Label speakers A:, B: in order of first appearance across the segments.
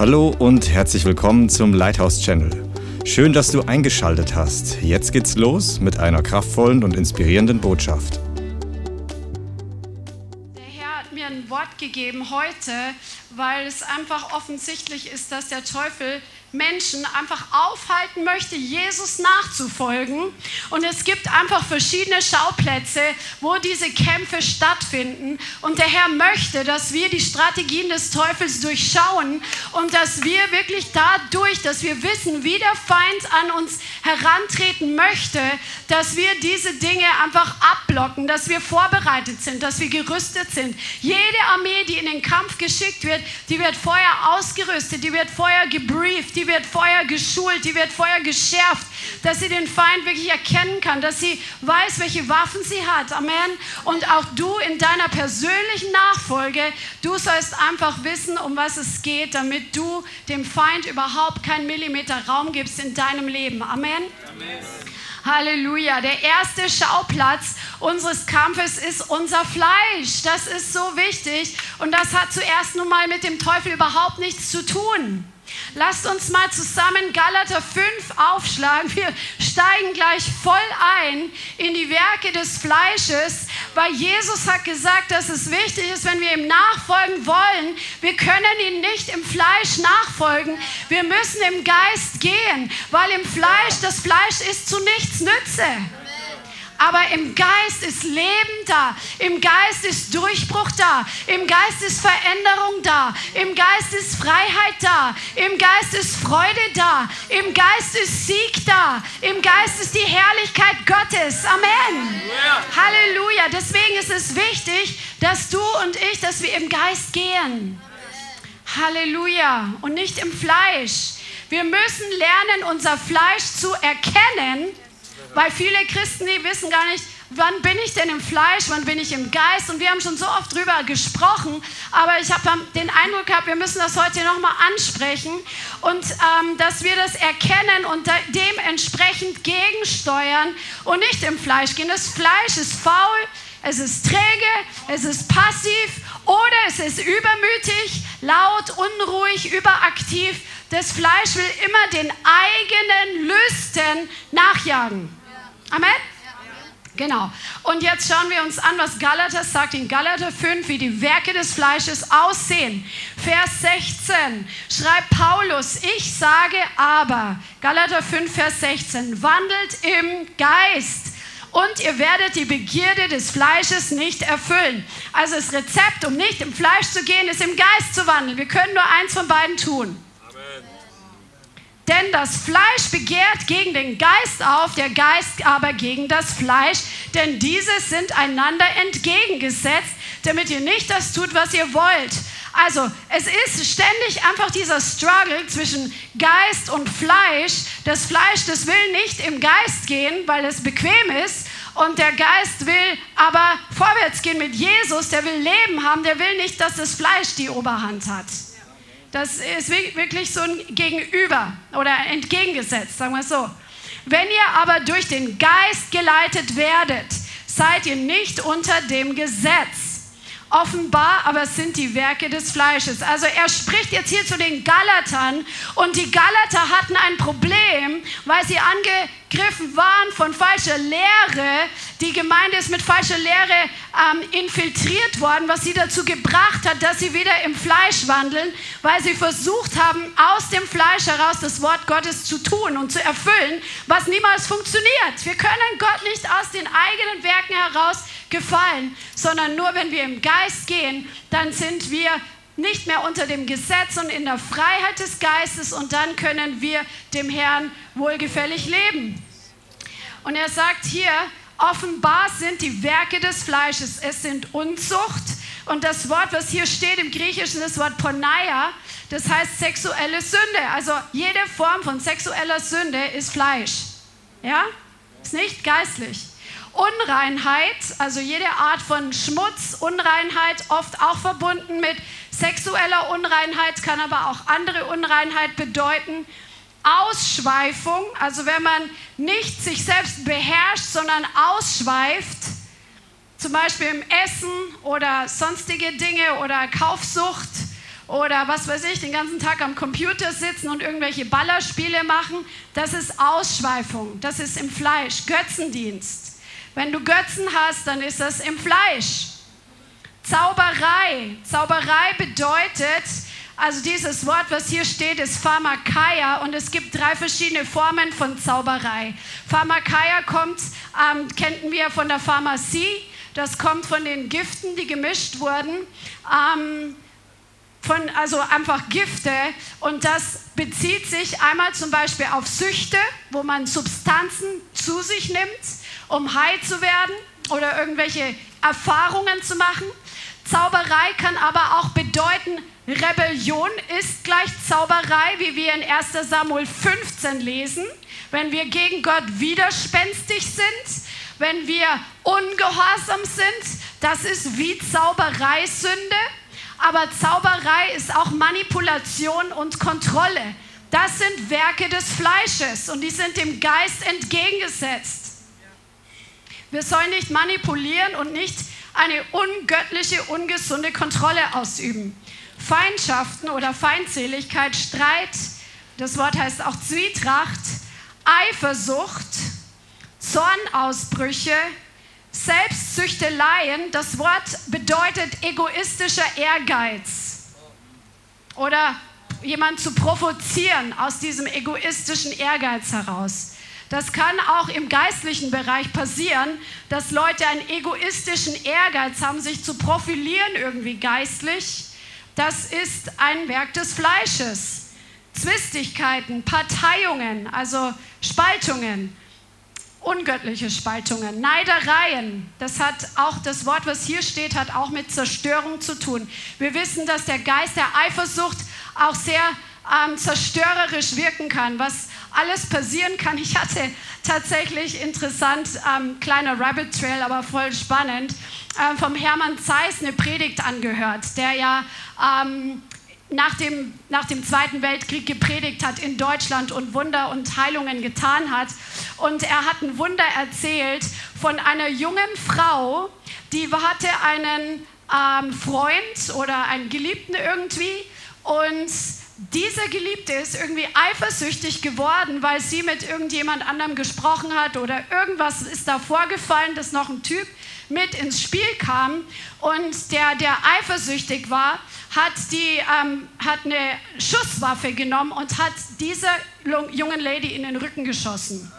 A: Hallo und herzlich willkommen zum Lighthouse Channel. Schön, dass du eingeschaltet hast. Jetzt geht's los mit einer kraftvollen und inspirierenden Botschaft.
B: Der Herr hat mir ein Wort gegeben heute, weil es einfach offensichtlich ist, dass der Teufel Menschen einfach aufhalten möchte, Jesus nachzufolgen. Und es gibt einfach verschiedene Schauplätze, wo diese Kämpfe stattfinden. Und der Herr möchte, dass wir die Strategien des Teufels durchschauen und dass wir wirklich dadurch, dass wir wissen, wie der Feind an uns herantreten möchte, dass wir diese Dinge einfach abblocken, dass wir vorbereitet sind, dass wir gerüstet sind. Jede Armee, die in den Kampf geschickt wird, die wird vorher ausgerüstet, die wird vorher gebrieft, die wird vorher geschult, die wird vorher geschärft, dass sie den Feind wirklich erkennen kann, dass sie weiß, welche Waffen sie hat. Amen. Und auch du in deiner persönlichen Nachfolge, du sollst einfach wissen, um was es geht, damit du dem Feind überhaupt keinen Millimeter Raum gibst in deinem Leben. Amen. Amen. Halleluja. Der erste Schauplatz unseres Kampfes ist unser Fleisch. Das ist so wichtig und das hat zuerst nun mal mit dem Teufel überhaupt nichts zu tun. Lasst uns mal zusammen Galater 5 aufschlagen. Wir steigen gleich voll ein in die Werke des Fleisches, weil Jesus hat gesagt, dass es wichtig ist, wenn wir ihm nachfolgen wollen, wir können ihm nicht im Fleisch nachfolgen. Wir müssen im Geist gehen, weil im Fleisch, das Fleisch ist zu nichts Nütze. Aber im Geist ist Leben da. Im Geist ist Durchbruch da. Im Geist ist Veränderung da. Im Geist ist Freiheit da. Im Geist ist Freude da. Im Geist ist Sieg da. Im Geist ist die Herrlichkeit Gottes. Amen. Halleluja. Deswegen ist es wichtig, dass du und ich, dass wir im Geist gehen. Halleluja. Und nicht im Fleisch. Wir müssen lernen, unser Fleisch zu erkennen weil viele Christen, die wissen gar nicht, wann bin ich denn im Fleisch, wann bin ich im Geist. Und wir haben schon so oft drüber gesprochen, aber ich habe den Eindruck gehabt, wir müssen das heute nochmal ansprechen und ähm, dass wir das erkennen und dementsprechend gegensteuern und nicht im Fleisch gehen. Das Fleisch ist faul, es ist träge, es ist passiv oder es ist übermütig, laut, unruhig, überaktiv. Das Fleisch will immer den eigenen Lüsten nachjagen. Amen? Genau. Und jetzt schauen wir uns an, was Galater sagt in Galater 5, wie die Werke des Fleisches aussehen. Vers 16 schreibt Paulus, ich sage aber, Galater 5, Vers 16, wandelt im Geist und ihr werdet die Begierde des Fleisches nicht erfüllen. Also das Rezept, um nicht im Fleisch zu gehen, ist im Geist zu wandeln. Wir können nur eins von beiden tun. Denn das Fleisch begehrt gegen den Geist auf, der Geist aber gegen das Fleisch, denn diese sind einander entgegengesetzt, damit ihr nicht das tut, was ihr wollt. Also es ist ständig einfach dieser Struggle zwischen Geist und Fleisch. Das Fleisch, das will nicht im Geist gehen, weil es bequem ist. Und der Geist will aber vorwärts gehen mit Jesus, der will Leben haben, der will nicht, dass das Fleisch die Oberhand hat. Das ist wirklich so ein Gegenüber oder entgegengesetzt, sagen wir so. Wenn ihr aber durch den Geist geleitet werdet, seid ihr nicht unter dem Gesetz. Offenbar aber sind die Werke des Fleisches. Also er spricht jetzt hier zu den Galatern und die Galater hatten ein Problem, weil sie angegriffen waren von falscher Lehre. Die Gemeinde ist mit falscher Lehre ähm, infiltriert worden, was sie dazu gebracht hat, dass sie wieder im Fleisch wandeln, weil sie versucht haben, aus dem Fleisch heraus das Wort Gottes zu tun und zu erfüllen, was niemals funktioniert. Wir können Gott nicht aus den eigenen Werken heraus gefallen, sondern nur wenn wir im Geist gehen, dann sind wir nicht mehr unter dem Gesetz und in der Freiheit des Geistes und dann können wir dem Herrn wohlgefällig leben. Und er sagt hier, offenbar sind die Werke des Fleisches, es sind Unzucht und das Wort, was hier steht im Griechischen, das Wort Poneia, das heißt sexuelle Sünde. Also jede Form von sexueller Sünde ist Fleisch. Ja? Ist nicht geistlich. Unreinheit, also jede Art von Schmutz, Unreinheit, oft auch verbunden mit sexueller Unreinheit, kann aber auch andere Unreinheit bedeuten. Ausschweifung, also wenn man nicht sich selbst beherrscht, sondern ausschweift, zum Beispiel im Essen oder sonstige Dinge oder Kaufsucht oder was weiß ich, den ganzen Tag am Computer sitzen und irgendwelche Ballerspiele machen, das ist Ausschweifung, das ist im Fleisch, Götzendienst. Wenn du Götzen hast, dann ist das im Fleisch. Zauberei. Zauberei bedeutet, also dieses Wort, was hier steht, ist Pharmakeia und es gibt drei verschiedene Formen von Zauberei. Pharmakeia kommt, ähm, kennen wir von der Pharmazie, das kommt von den Giften, die gemischt wurden. Ähm, von, also einfach Gifte und das bezieht sich einmal zum Beispiel auf Süchte, wo man Substanzen zu sich nimmt, um heil zu werden oder irgendwelche Erfahrungen zu machen. Zauberei kann aber auch bedeuten, Rebellion ist gleich Zauberei, wie wir in 1 Samuel 15 lesen. Wenn wir gegen Gott widerspenstig sind, wenn wir ungehorsam sind, das ist wie Zauberei Sünde. Aber Zauberei ist auch Manipulation und Kontrolle. Das sind Werke des Fleisches und die sind dem Geist entgegengesetzt. Wir sollen nicht manipulieren und nicht eine ungöttliche, ungesunde Kontrolle ausüben. Feindschaften oder Feindseligkeit, Streit, das Wort heißt auch Zwietracht, Eifersucht, Zornausbrüche, Selbstsüchteleien, das Wort bedeutet egoistischer Ehrgeiz oder jemand zu provozieren aus diesem egoistischen Ehrgeiz heraus. Das kann auch im geistlichen Bereich passieren, dass Leute einen egoistischen Ehrgeiz haben, sich zu profilieren irgendwie geistlich. Das ist ein Werk des Fleisches. Zwistigkeiten, Parteiungen, also Spaltungen, ungöttliche Spaltungen, Neidereien. Das hat auch das Wort, was hier steht, hat auch mit Zerstörung zu tun. Wir wissen, dass der Geist der Eifersucht auch sehr ähm, zerstörerisch wirken kann, was alles passieren kann. Ich hatte tatsächlich interessant, ähm, kleiner Rabbit Trail, aber voll spannend, ähm, vom Hermann Zeiss eine Predigt angehört, der ja ähm, nach dem, nach dem Zweiten Weltkrieg gepredigt hat in Deutschland und Wunder und Heilungen getan hat. Und er hat ein Wunder erzählt von einer jungen Frau, die hatte einen ähm, Freund oder einen Geliebten irgendwie und dieser Geliebte ist irgendwie eifersüchtig geworden, weil sie mit irgendjemand anderem gesprochen hat oder irgendwas ist da vorgefallen, dass noch ein Typ mit ins Spiel kam und der, der eifersüchtig war, hat, die, ähm, hat eine Schusswaffe genommen und hat dieser jungen Lady in den Rücken geschossen.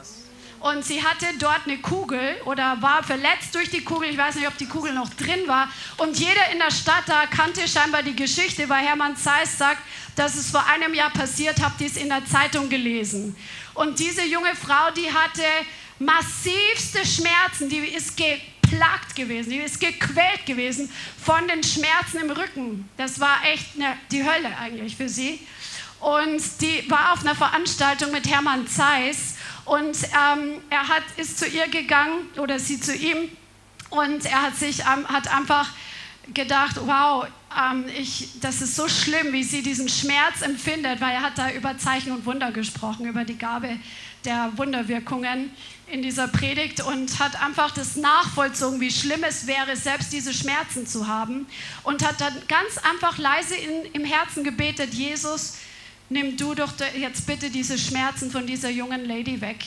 B: Und sie hatte dort eine Kugel oder war verletzt durch die Kugel. Ich weiß nicht, ob die Kugel noch drin war. Und jeder in der Stadt da kannte scheinbar die Geschichte, weil Hermann Zeiss sagt, dass es vor einem Jahr passiert, habt ihr es in der Zeitung gelesen. Und diese junge Frau, die hatte massivste Schmerzen, die ist geplagt gewesen, die ist gequält gewesen von den Schmerzen im Rücken. Das war echt eine, die Hölle eigentlich für sie. Und die war auf einer Veranstaltung mit Hermann Zeiss und ähm, er hat, ist zu ihr gegangen oder sie zu ihm und er hat sich ähm, hat einfach gedacht, wow, ähm, ich, das ist so schlimm, wie sie diesen Schmerz empfindet, weil er hat da über Zeichen und Wunder gesprochen, über die Gabe der Wunderwirkungen in dieser Predigt und hat einfach das nachvollzogen, wie schlimm es wäre, selbst diese Schmerzen zu haben. Und hat dann ganz einfach leise in, im Herzen gebetet, Jesus, nimm du doch jetzt bitte diese Schmerzen von dieser jungen Lady weg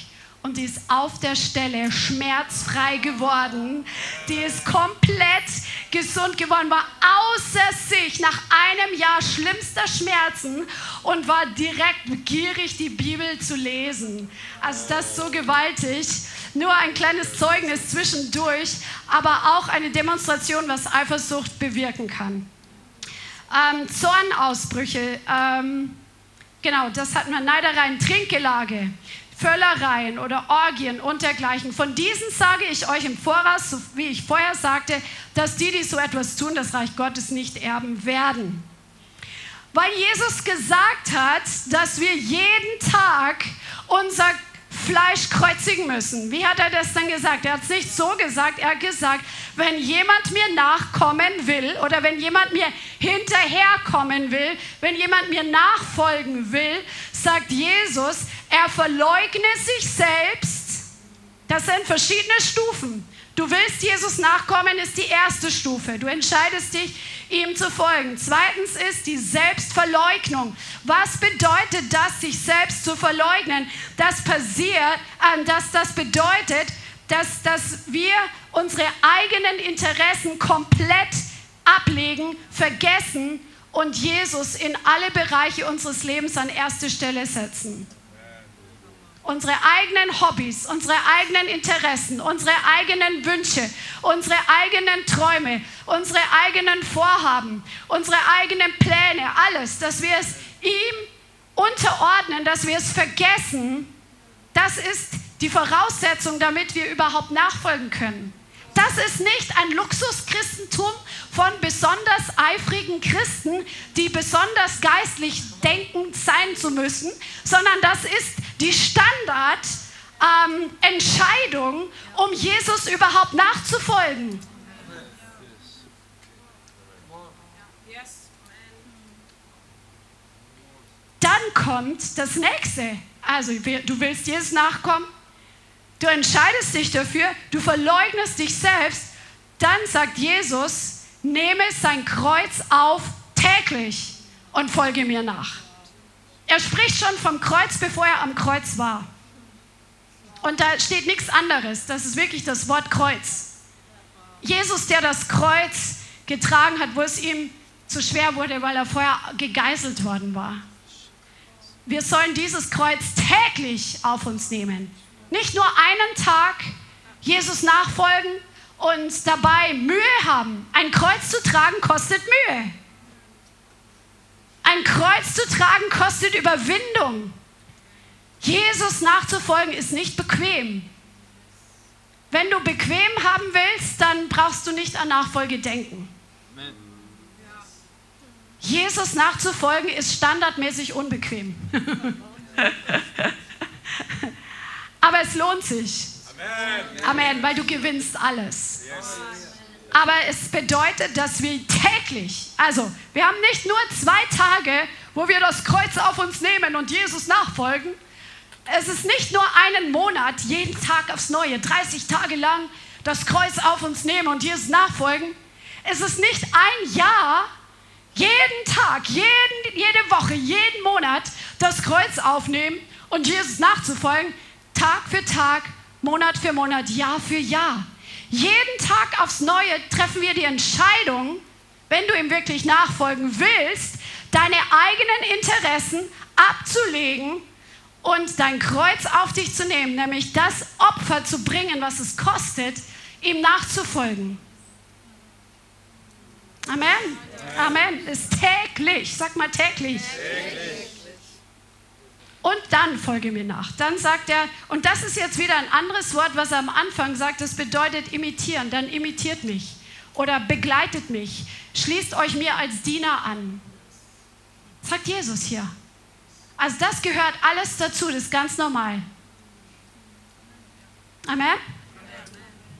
B: und die ist auf der Stelle schmerzfrei geworden. Die ist komplett gesund geworden, war außer sich nach einem Jahr schlimmster Schmerzen und war direkt begierig, die Bibel zu lesen. Also das ist so gewaltig. Nur ein kleines Zeugnis zwischendurch, aber auch eine Demonstration, was Eifersucht bewirken kann. Ähm, Zornausbrüche, ähm, genau, das hatten wir, Neidereien, Trinkgelage. Völlereien oder Orgien und dergleichen. Von diesen sage ich euch im Voraus, so wie ich vorher sagte, dass die, die so etwas tun, das Reich Gottes nicht erben werden. Weil Jesus gesagt hat, dass wir jeden Tag unser Fleisch kreuzigen müssen. Wie hat er das dann gesagt? Er hat es nicht so gesagt, er hat gesagt, wenn jemand mir nachkommen will oder wenn jemand mir hinterherkommen will, wenn jemand mir nachfolgen will, sagt Jesus, er verleugne sich selbst. Das sind verschiedene Stufen. Du willst Jesus nachkommen, ist die erste Stufe. Du entscheidest dich, ihm zu folgen. Zweitens ist die Selbstverleugnung. Was bedeutet das, sich selbst zu verleugnen? Das passiert, äh, dass das bedeutet, dass, dass wir unsere eigenen Interessen komplett ablegen, vergessen und Jesus in alle Bereiche unseres Lebens an erste Stelle setzen unsere eigenen Hobbys, unsere eigenen Interessen, unsere eigenen Wünsche, unsere eigenen Träume, unsere eigenen Vorhaben, unsere eigenen Pläne, alles, dass wir es ihm unterordnen, dass wir es vergessen, das ist die Voraussetzung, damit wir überhaupt nachfolgen können. Das ist nicht ein Luxuschristentum von besonders eifrigen Christen, die besonders geistlich denkend sein zu müssen, sondern das ist die Standardentscheidung, ähm, um Jesus überhaupt nachzufolgen. Dann kommt das nächste. Also du willst Jesus nachkommen, du entscheidest dich dafür, du verleugnest dich selbst, dann sagt Jesus, nehme sein Kreuz auf täglich und folge mir nach. Er spricht schon vom Kreuz, bevor er am Kreuz war. Und da steht nichts anderes. Das ist wirklich das Wort Kreuz. Jesus, der das Kreuz getragen hat, wo es ihm zu schwer wurde, weil er vorher gegeißelt worden war. Wir sollen dieses Kreuz täglich auf uns nehmen. Nicht nur einen Tag Jesus nachfolgen und dabei Mühe haben. Ein Kreuz zu tragen kostet Mühe. Ein Kreuz zu tragen kostet Überwindung. Jesus nachzufolgen ist nicht bequem. Wenn du bequem haben willst, dann brauchst du nicht an Nachfolge denken. Jesus nachzufolgen ist standardmäßig unbequem. Aber es lohnt sich. Amen. Amen, weil du gewinnst alles. Yes aber es bedeutet, dass wir täglich, also wir haben nicht nur zwei Tage, wo wir das Kreuz auf uns nehmen und Jesus nachfolgen. Es ist nicht nur einen Monat, jeden Tag aufs Neue, 30 Tage lang das Kreuz auf uns nehmen und Jesus nachfolgen. Es ist nicht ein Jahr, jeden Tag, jeden, jede Woche, jeden Monat das Kreuz aufnehmen und Jesus nachzufolgen, Tag für Tag, Monat für Monat, Jahr für Jahr. Jeden Tag aufs Neue treffen wir die Entscheidung, wenn du ihm wirklich nachfolgen willst, deine eigenen Interessen abzulegen und dein Kreuz auf dich zu nehmen, nämlich das Opfer zu bringen, was es kostet, ihm nachzufolgen. Amen. Amen. Ist täglich. Sag mal täglich. täglich und dann folge mir nach. Dann sagt er, und das ist jetzt wieder ein anderes Wort, was er am Anfang sagt, das bedeutet imitieren. Dann imitiert mich oder begleitet mich. Schließt euch mir als Diener an. Sagt Jesus hier. Also das gehört alles dazu, das ist ganz normal. Amen?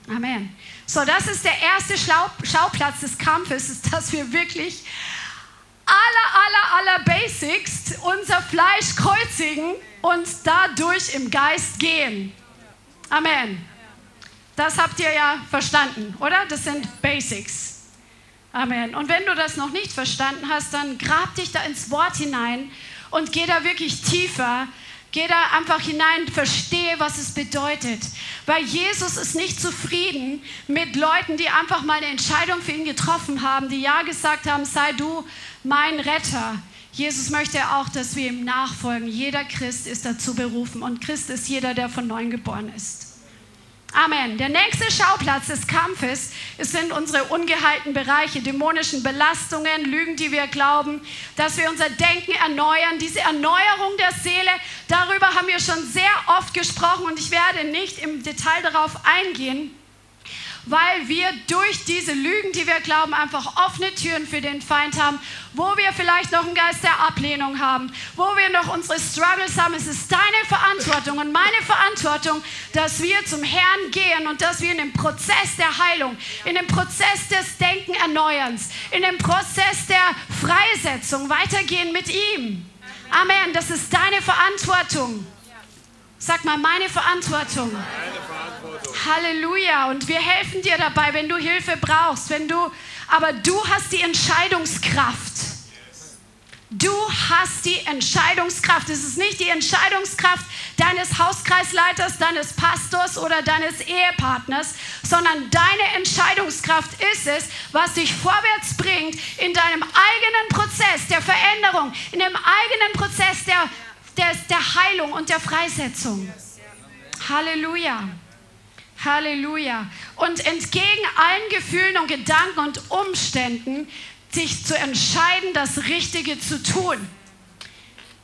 B: Amen. So, das ist der erste Schauplatz des Kampfes, dass wir wirklich aller, aller, aller Basics unser Fleisch kreuzigen und dadurch im Geist gehen. Amen. Das habt ihr ja verstanden, oder? Das sind Basics. Amen. Und wenn du das noch nicht verstanden hast, dann grab dich da ins Wort hinein und geh da wirklich tiefer. Geh da einfach hinein, verstehe, was es bedeutet. Weil Jesus ist nicht zufrieden mit Leuten, die einfach mal eine Entscheidung für ihn getroffen haben, die ja gesagt haben, sei du mein Retter. Jesus möchte auch, dass wir ihm nachfolgen. Jeder Christ ist dazu berufen und Christ ist jeder, der von neuem geboren ist. Amen. Der nächste Schauplatz des Kampfes sind unsere ungeheilten Bereiche, dämonischen Belastungen, Lügen, die wir glauben, dass wir unser Denken erneuern. Diese Erneuerung der Seele, darüber haben wir schon sehr oft gesprochen und ich werde nicht im Detail darauf eingehen weil wir durch diese Lügen, die wir glauben, einfach offene Türen für den Feind haben, wo wir vielleicht noch einen Geist der Ablehnung haben, wo wir noch unsere Struggles haben. Es ist deine Verantwortung und meine Verantwortung, dass wir zum Herrn gehen und dass wir in dem Prozess der Heilung, in dem Prozess des Denkenerneuerns, in dem Prozess der Freisetzung weitergehen mit ihm. Amen. Das ist deine Verantwortung. Sag mal, meine Verantwortung.
C: Meine Verantwortung.
B: Halleluja. Und wir helfen dir dabei, wenn du Hilfe brauchst, wenn du, aber du hast die Entscheidungskraft. Du hast die Entscheidungskraft. Es ist nicht die Entscheidungskraft deines Hauskreisleiters, deines Pastors oder deines Ehepartners, sondern deine Entscheidungskraft ist es, was dich vorwärts bringt in deinem eigenen Prozess der Veränderung, in dem eigenen Prozess der, der, der Heilung und der Freisetzung. Halleluja. Halleluja. Und entgegen allen Gefühlen und Gedanken und Umständen sich zu entscheiden, das Richtige zu tun.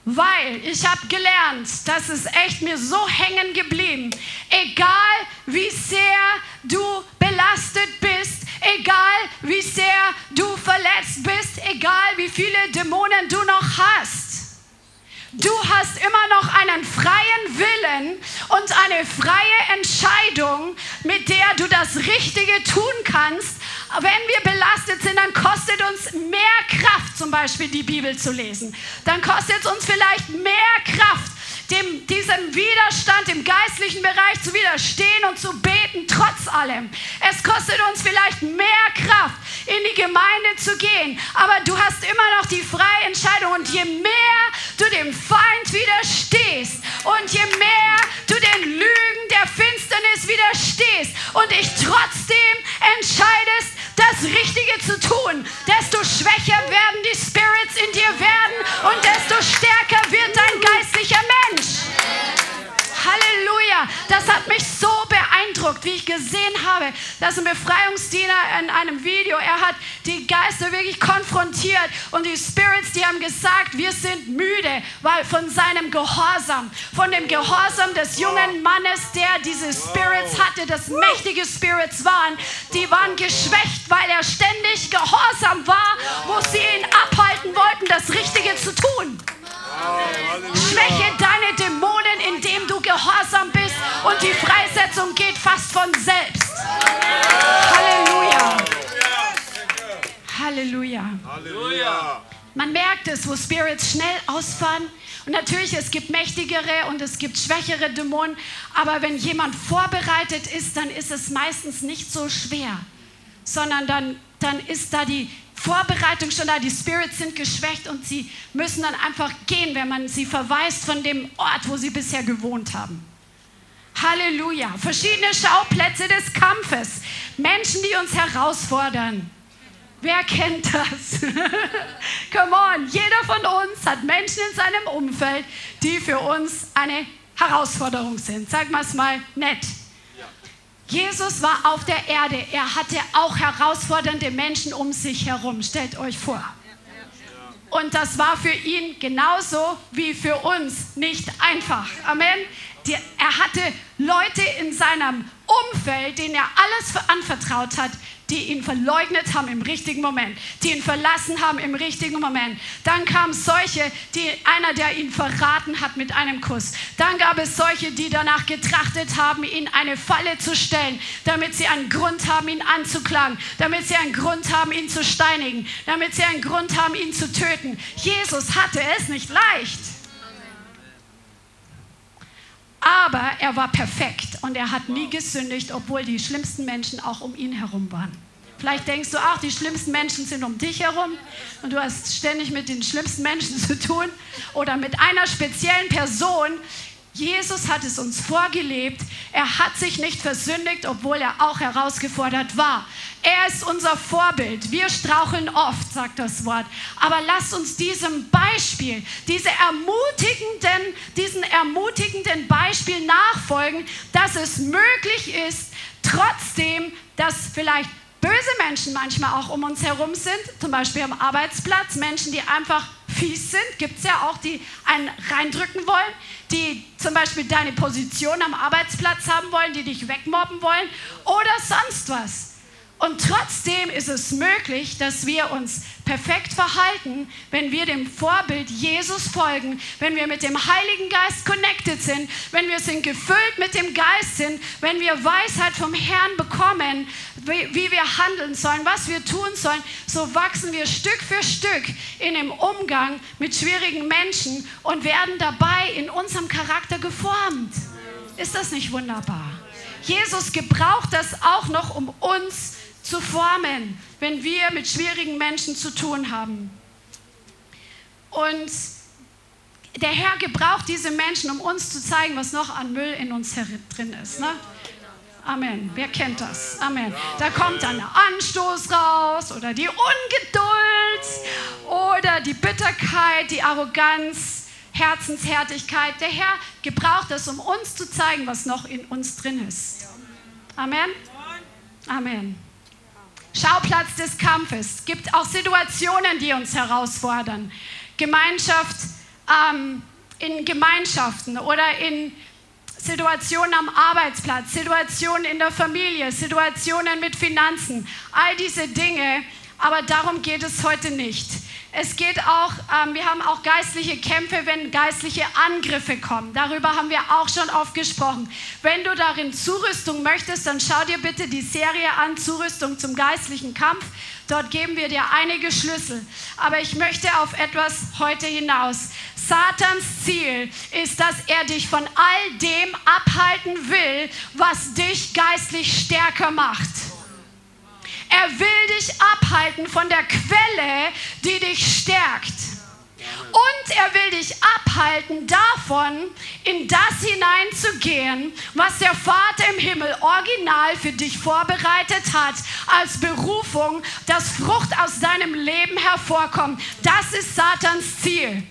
B: Weil ich habe gelernt, das ist echt mir so hängen geblieben. Egal wie sehr du belastet bist, egal wie sehr du verletzt bist, egal wie viele Dämonen du noch hast. Du hast immer noch einen freien Willen und eine freie Entscheidung, mit der du das Richtige tun kannst. Wenn wir belastet sind, dann kostet uns mehr Kraft, zum Beispiel die Bibel zu lesen. Dann kostet es uns vielleicht mehr Kraft, dem, diesem Widerstand im geistlichen Bereich zu widerstehen und zu beten, trotz allem. Es kostet uns vielleicht mehr Kraft, in die Gemeinde zu gehen, aber du hast immer noch die freie Entscheidung und je mehr du dem Feind widerstehst und je mehr du den Lügen der Finsternis widerstehst und dich trotzdem entscheidest, das Richtige zu tun, desto schwächer werden die Spirits in dir werden und desto stärker wird dein geistlicher Mensch. Halleluja. Das hat mich so beeindruckt, wie ich gesehen habe, dass ein Befreiungsdiener in einem Video, er hat die Geister wirklich konfrontiert und die Spirits, die haben gesagt, wir sind müde, weil von seinem Gehorsam, von dem Gehorsam des jungen Mannes, der diese Spirits hatte, das mächtige Spirits waren, die waren geschwächt, weil er ständig gehorsam war, wo sie ihn abhalten wollten, das Richtige zu tun. Schwäche deine Dämonen, indem du gehorsam bist und die Freisetzung geht fast von selbst. Halleluja. Halleluja.
C: Halleluja.
B: Man merkt es, wo Spirits schnell ausfahren. Und natürlich, es gibt mächtigere und es gibt schwächere Dämonen. Aber wenn jemand vorbereitet ist, dann ist es meistens nicht so schwer, sondern dann, dann ist da die Vorbereitung schon da. Die Spirits sind geschwächt und sie müssen dann einfach gehen, wenn man sie verweist von dem Ort, wo sie bisher gewohnt haben. Halleluja. Verschiedene Schauplätze des Kampfes. Menschen, die uns herausfordern. Wer kennt das? Come on, jeder von uns hat Menschen in seinem Umfeld, die für uns eine Herausforderung sind. Sag mal es mal nett. Jesus war auf der Erde. Er hatte auch herausfordernde Menschen um sich herum. Stellt euch vor. Und das war für ihn genauso wie für uns nicht einfach. Amen. Er hatte Leute in seinem Umfeld, denen er alles anvertraut hat, die ihn verleugnet haben im richtigen Moment, die ihn verlassen haben im richtigen Moment. Dann kamen solche, die einer, der ihn verraten hat mit einem Kuss. Dann gab es solche, die danach getrachtet haben, ihn eine Falle zu stellen, damit sie einen Grund haben, ihn anzuklagen, damit sie einen Grund haben, ihn zu steinigen, damit sie einen Grund haben, ihn zu töten. Jesus hatte es nicht leicht. Aber er war perfekt und er hat nie gesündigt, obwohl die schlimmsten Menschen auch um ihn herum waren. Vielleicht denkst du, ach, die schlimmsten Menschen sind um dich herum und du hast ständig mit den schlimmsten Menschen zu tun oder mit einer speziellen Person. Jesus hat es uns vorgelebt. Er hat sich nicht versündigt, obwohl er auch herausgefordert war. Er ist unser Vorbild. Wir straucheln oft, sagt das Wort. Aber lasst uns diesem Beispiel, diese ermutigenden, diesen ermutigenden Beispiel nachfolgen, dass es möglich ist, trotzdem, dass vielleicht böse Menschen manchmal auch um uns herum sind, zum Beispiel am Arbeitsplatz, Menschen, die einfach fies sind, gibt es ja auch, die einen reindrücken wollen, die zum Beispiel deine Position am Arbeitsplatz haben wollen, die dich wegmobben wollen oder sonst was. Und trotzdem ist es möglich, dass wir uns perfekt verhalten, wenn wir dem Vorbild Jesus folgen, wenn wir mit dem Heiligen Geist connected sind, wenn wir sind gefüllt mit dem Geist sind, wenn wir Weisheit vom Herrn bekommen, wie, wir handeln sollen, was wir tun sollen, so wachsen wir Stück für Stück in dem Umgang mit schwierigen Menschen und werden dabei in unserem Charakter geformt. Ist das nicht wunderbar? Jesus gebraucht das auch noch, um uns zu formen, wenn wir mit schwierigen Menschen zu tun haben. Und der Herr gebraucht diese Menschen, um uns zu zeigen, was noch an Müll in uns drin ist. Ne? Amen. Wer kennt das? Amen. Da kommt dann der Anstoß raus oder die Ungeduld oder die Bitterkeit, die Arroganz, Herzenshärtigkeit. Der Herr gebraucht das, um uns zu zeigen, was noch in uns drin ist. Amen. Amen. Schauplatz des Kampfes. Es gibt auch Situationen, die uns herausfordern. Gemeinschaft ähm, in Gemeinschaften oder in Situationen am Arbeitsplatz, Situationen in der Familie, Situationen mit Finanzen, all diese Dinge. Aber darum geht es heute nicht. Es geht auch, ähm, wir haben auch geistliche Kämpfe, wenn geistliche Angriffe kommen. Darüber haben wir auch schon oft gesprochen. Wenn du darin Zurüstung möchtest, dann schau dir bitte die Serie an, Zurüstung zum geistlichen Kampf. Dort geben wir dir einige Schlüssel. Aber ich möchte auf etwas heute hinaus. Satans Ziel ist, dass er dich von all dem abhalten will, was dich geistlich stärker macht. Er will dich abhalten von der Quelle, die dich stärkt. Und er will dich abhalten davon, in das hineinzugehen, was der Vater im Himmel original für dich vorbereitet hat, als Berufung, dass Frucht aus deinem Leben hervorkommt. Das ist Satans Ziel.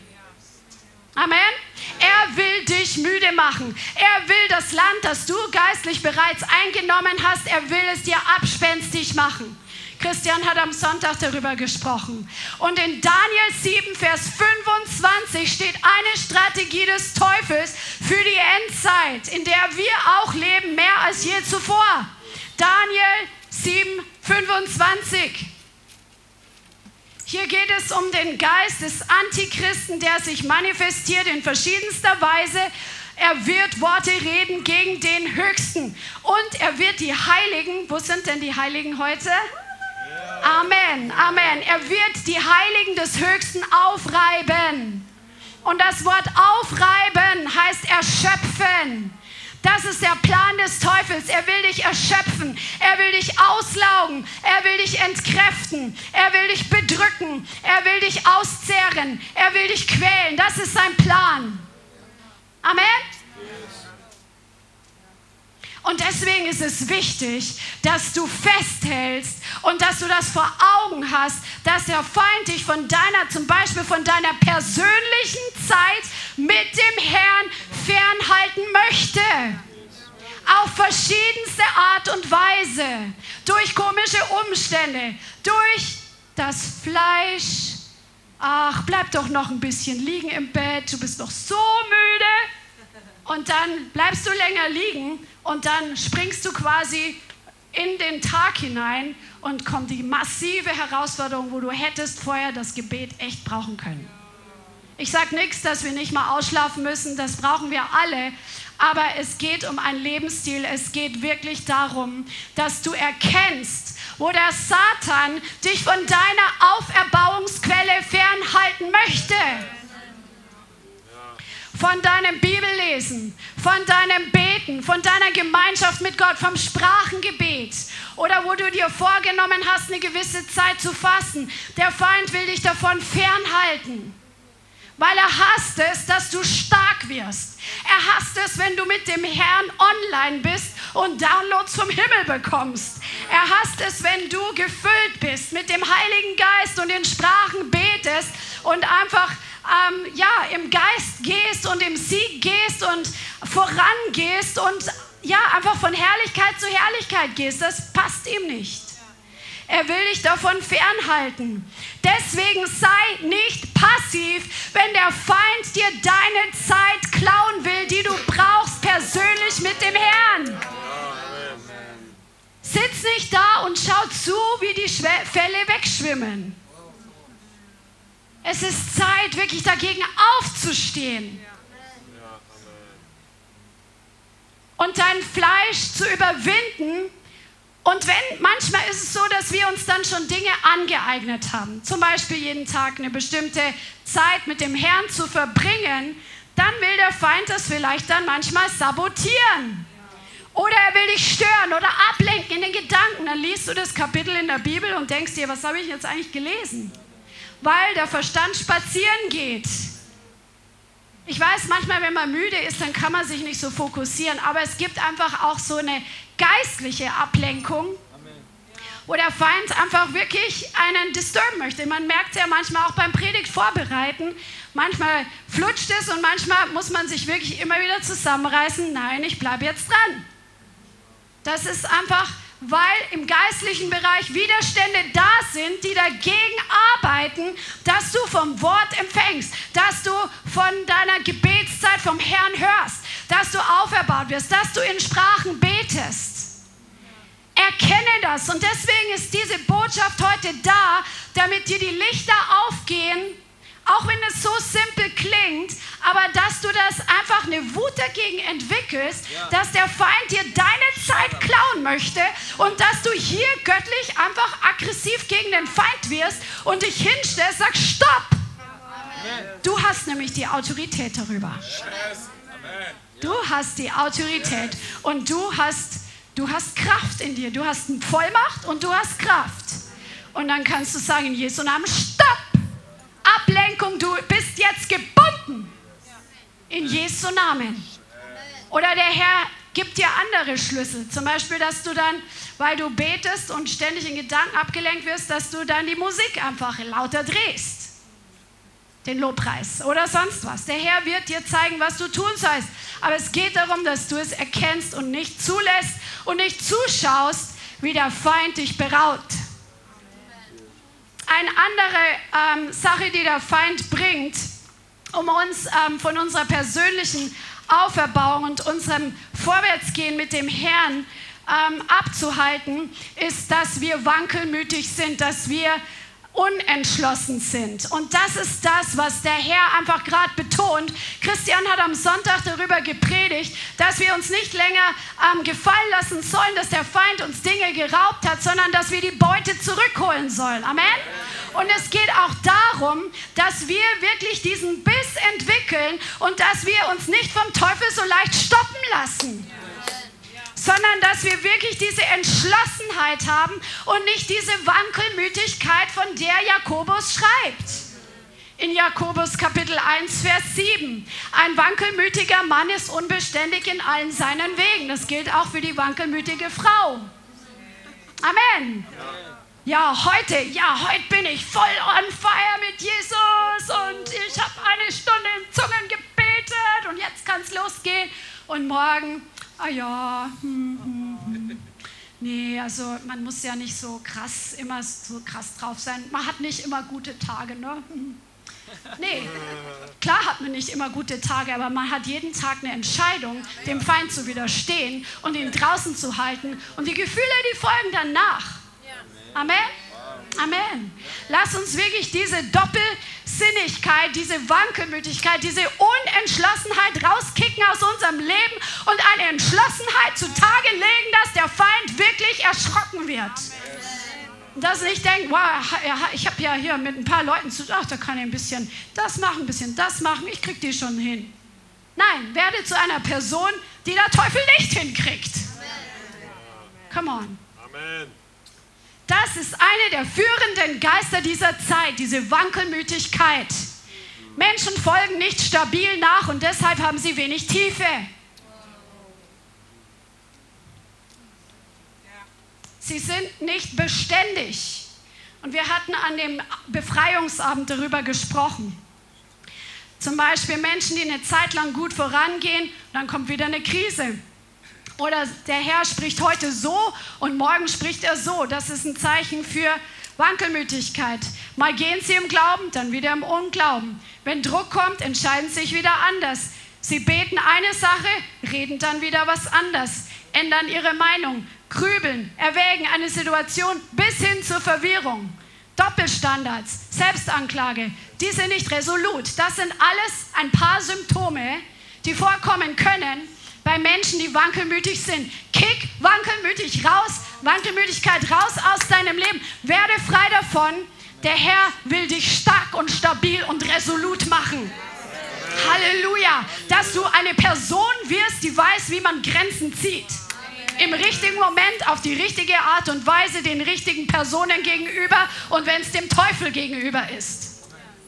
B: Amen. Er will dich müde machen. Er will das Land, das du geistlich bereits eingenommen hast, er will es dir abspenstig machen. Christian hat am Sonntag darüber gesprochen. Und in Daniel 7, Vers 25 steht eine Strategie des Teufels für die Endzeit, in der wir auch leben, mehr als je zuvor. Daniel 7, 25. Hier geht es um den Geist des Antichristen, der sich manifestiert in verschiedenster Weise. Er wird Worte reden gegen den Höchsten. Und er wird die Heiligen, wo sind denn die Heiligen heute? Amen, Amen. Er wird die Heiligen des Höchsten aufreiben. Und das Wort aufreiben heißt erschöpfen. Das ist der Plan des Teufels. Er will dich erschöpfen. Er will dich auslaugen. Er will dich entkräften. Er will dich bedrücken. Er will dich auszehren. Er will dich quälen. Das ist sein Plan. Amen. Und deswegen ist es wichtig, dass du festhältst und dass du das vor Augen hast, dass der Feind dich von deiner, zum Beispiel von deiner persönlichen Zeit mit dem Herrn fernhalten möchte. Auf verschiedenste Art und Weise. Durch komische Umstände, durch das Fleisch. Ach, bleib doch noch ein bisschen liegen im Bett, du bist doch so müde. Und dann bleibst du länger liegen und dann springst du quasi in den Tag hinein und kommt die massive Herausforderung, wo du hättest vorher das Gebet echt brauchen können. Ich sage nichts, dass wir nicht mal ausschlafen müssen, das brauchen wir alle. Aber es geht um einen Lebensstil. Es geht wirklich darum, dass du erkennst, wo der Satan dich von deiner Auferbauungsquelle fernhalten möchte von deinem Bibellesen, von deinem Beten, von deiner Gemeinschaft mit Gott, vom Sprachengebet oder wo du dir vorgenommen hast, eine gewisse Zeit zu fasten. Der Feind will dich davon fernhalten, weil er hasst es, dass du stark wirst. Er hasst es, wenn du mit dem Herrn online bist und Downloads vom Himmel bekommst. Er hasst es, wenn du gefüllt bist mit dem Heiligen Geist und in Sprachen betest und einfach ähm, ja, im Geist gehst und im Sieg gehst und vorangehst und ja, einfach von Herrlichkeit zu Herrlichkeit gehst. Das passt ihm nicht. Er will dich davon fernhalten. Deswegen sei nicht passiv, wenn der Feind dir deine Zeit klauen will, die du brauchst persönlich mit dem Herrn. Sitz nicht da und schaut zu, wie die Schwä Fälle wegschwimmen. Es ist Zeit, wirklich dagegen aufzustehen. Und dein Fleisch zu überwinden. Und wenn, manchmal ist es so, dass wir uns dann schon Dinge angeeignet haben. Zum Beispiel jeden Tag eine bestimmte Zeit mit dem Herrn zu verbringen. Dann will der Feind das vielleicht dann manchmal sabotieren. Oder er will dich stören oder ablenken in den Gedanken. Dann liest du das Kapitel in der Bibel und denkst dir, was habe ich jetzt eigentlich gelesen? Weil der Verstand spazieren geht. Ich weiß, manchmal, wenn man müde ist, dann kann man sich nicht so fokussieren, aber es gibt einfach auch so eine geistliche Ablenkung, wo der Feind einfach wirklich einen disturben möchte. Man merkt es ja manchmal auch beim Predigt vorbereiten. Manchmal flutscht es und manchmal muss man sich wirklich immer wieder zusammenreißen. Nein, ich bleibe jetzt dran. Das ist einfach, weil im geistlichen Bereich Widerstände da sind, die dagegen arbeiten, dass du vom Wort empfängst, dass du von deiner Gebetszeit vom Herrn hörst, dass du auferbaut wirst, dass du in Sprachen betest. Erkenne das und deswegen ist diese Botschaft heute da, damit dir die Lichter aufgehen auch wenn es so simpel klingt, aber dass du das einfach eine Wut dagegen entwickelst, ja. dass der Feind dir deine Zeit klauen möchte und dass du hier göttlich einfach aggressiv gegen den Feind wirst und dich hinstellst, sagst, stopp! Du hast nämlich die Autorität darüber. Du hast die Autorität und du hast, du hast Kraft in dir. Du hast Vollmacht und du hast Kraft. Und dann kannst du sagen in Jesu Namen, stopp! Ablenkung, du bist jetzt gebunden. In Jesu Namen. Oder der Herr gibt dir andere Schlüssel. Zum Beispiel, dass du dann, weil du betest und ständig in Gedanken abgelenkt wirst, dass du dann die Musik einfach lauter drehst. Den Lobpreis oder sonst was. Der Herr wird dir zeigen, was du tun sollst. Aber es geht darum, dass du es erkennst und nicht zulässt und nicht zuschaust, wie der Feind dich beraut eine andere ähm, Sache, die der Feind bringt, um uns ähm, von unserer persönlichen Auferbauung und unserem Vorwärtsgehen mit dem Herrn ähm, abzuhalten, ist, dass wir wankelmütig sind, dass wir unentschlossen sind. Und das ist das, was der Herr einfach gerade betont. Christian hat am Sonntag darüber gepredigt, dass wir uns nicht länger ähm, gefallen lassen sollen, dass der Feind uns Dinge geraubt hat, sondern dass wir die Beute zurückholen sollen. Amen. Und es geht auch darum, dass wir wirklich diesen Biss entwickeln und dass wir uns nicht vom Teufel so leicht stoppen lassen sondern dass wir wirklich diese Entschlossenheit haben und nicht diese Wankelmütigkeit, von der Jakobus schreibt. In Jakobus Kapitel 1, Vers 7. Ein wankelmütiger Mann ist unbeständig in allen seinen Wegen. Das gilt auch für die wankelmütige Frau. Amen. Ja, heute, ja, heute bin ich voll on fire mit Jesus und ich habe eine Stunde in Zungen gebetet und jetzt kann es losgehen. Und morgen, ah ja, hm, hm, hm. nee, also man muss ja nicht so krass, immer so krass drauf sein. Man hat nicht immer gute Tage, ne? Hm. Nee, klar hat man nicht immer gute Tage, aber man hat jeden Tag eine Entscheidung, dem Feind zu widerstehen und ihn draußen zu halten. Und die Gefühle, die folgen dann nach. Amen. Amen. Lass uns wirklich diese Doppelsinnigkeit, diese Wankelmütigkeit, diese Unentschlossenheit rauskicken aus unserem Leben und eine Entschlossenheit zutage legen, dass der Feind wirklich erschrocken wird. Dass nicht denkt, wow, ich habe ja hier mit ein paar Leuten zu tun, ach, da kann ich ein bisschen das machen, ein bisschen das machen, ich kriege die schon hin. Nein, werde zu einer Person, die der Teufel nicht hinkriegt. Come on. Amen. Das ist eine der führenden Geister dieser Zeit, diese Wankelmütigkeit. Menschen folgen nicht stabil nach und deshalb haben sie wenig Tiefe. Sie sind nicht beständig. Und wir hatten an dem Befreiungsabend darüber gesprochen. Zum Beispiel Menschen, die eine Zeit lang gut vorangehen, dann kommt wieder eine Krise. Oder der Herr spricht heute so und morgen spricht er so. Das ist ein Zeichen für Wankelmütigkeit. Mal gehen sie im Glauben, dann wieder im Unglauben. Wenn Druck kommt, entscheiden sie sich wieder anders. Sie beten eine Sache, reden dann wieder was anderes, ändern ihre Meinung, Grübeln, Erwägen, eine Situation bis hin zur Verwirrung. Doppelstandards, Selbstanklage, die sind nicht resolut. Das sind alles ein paar Symptome, die vorkommen können bei Menschen, die wankelmütig sind. Kick wankelmütig raus, Wankelmütigkeit raus aus deinem Leben. Werde frei davon. Der Herr will dich stark und stabil und resolut machen. Halleluja, dass du eine Person wirst, die weiß, wie man Grenzen zieht im richtigen Moment auf die richtige Art und Weise den richtigen Personen gegenüber und wenn es dem Teufel gegenüber ist.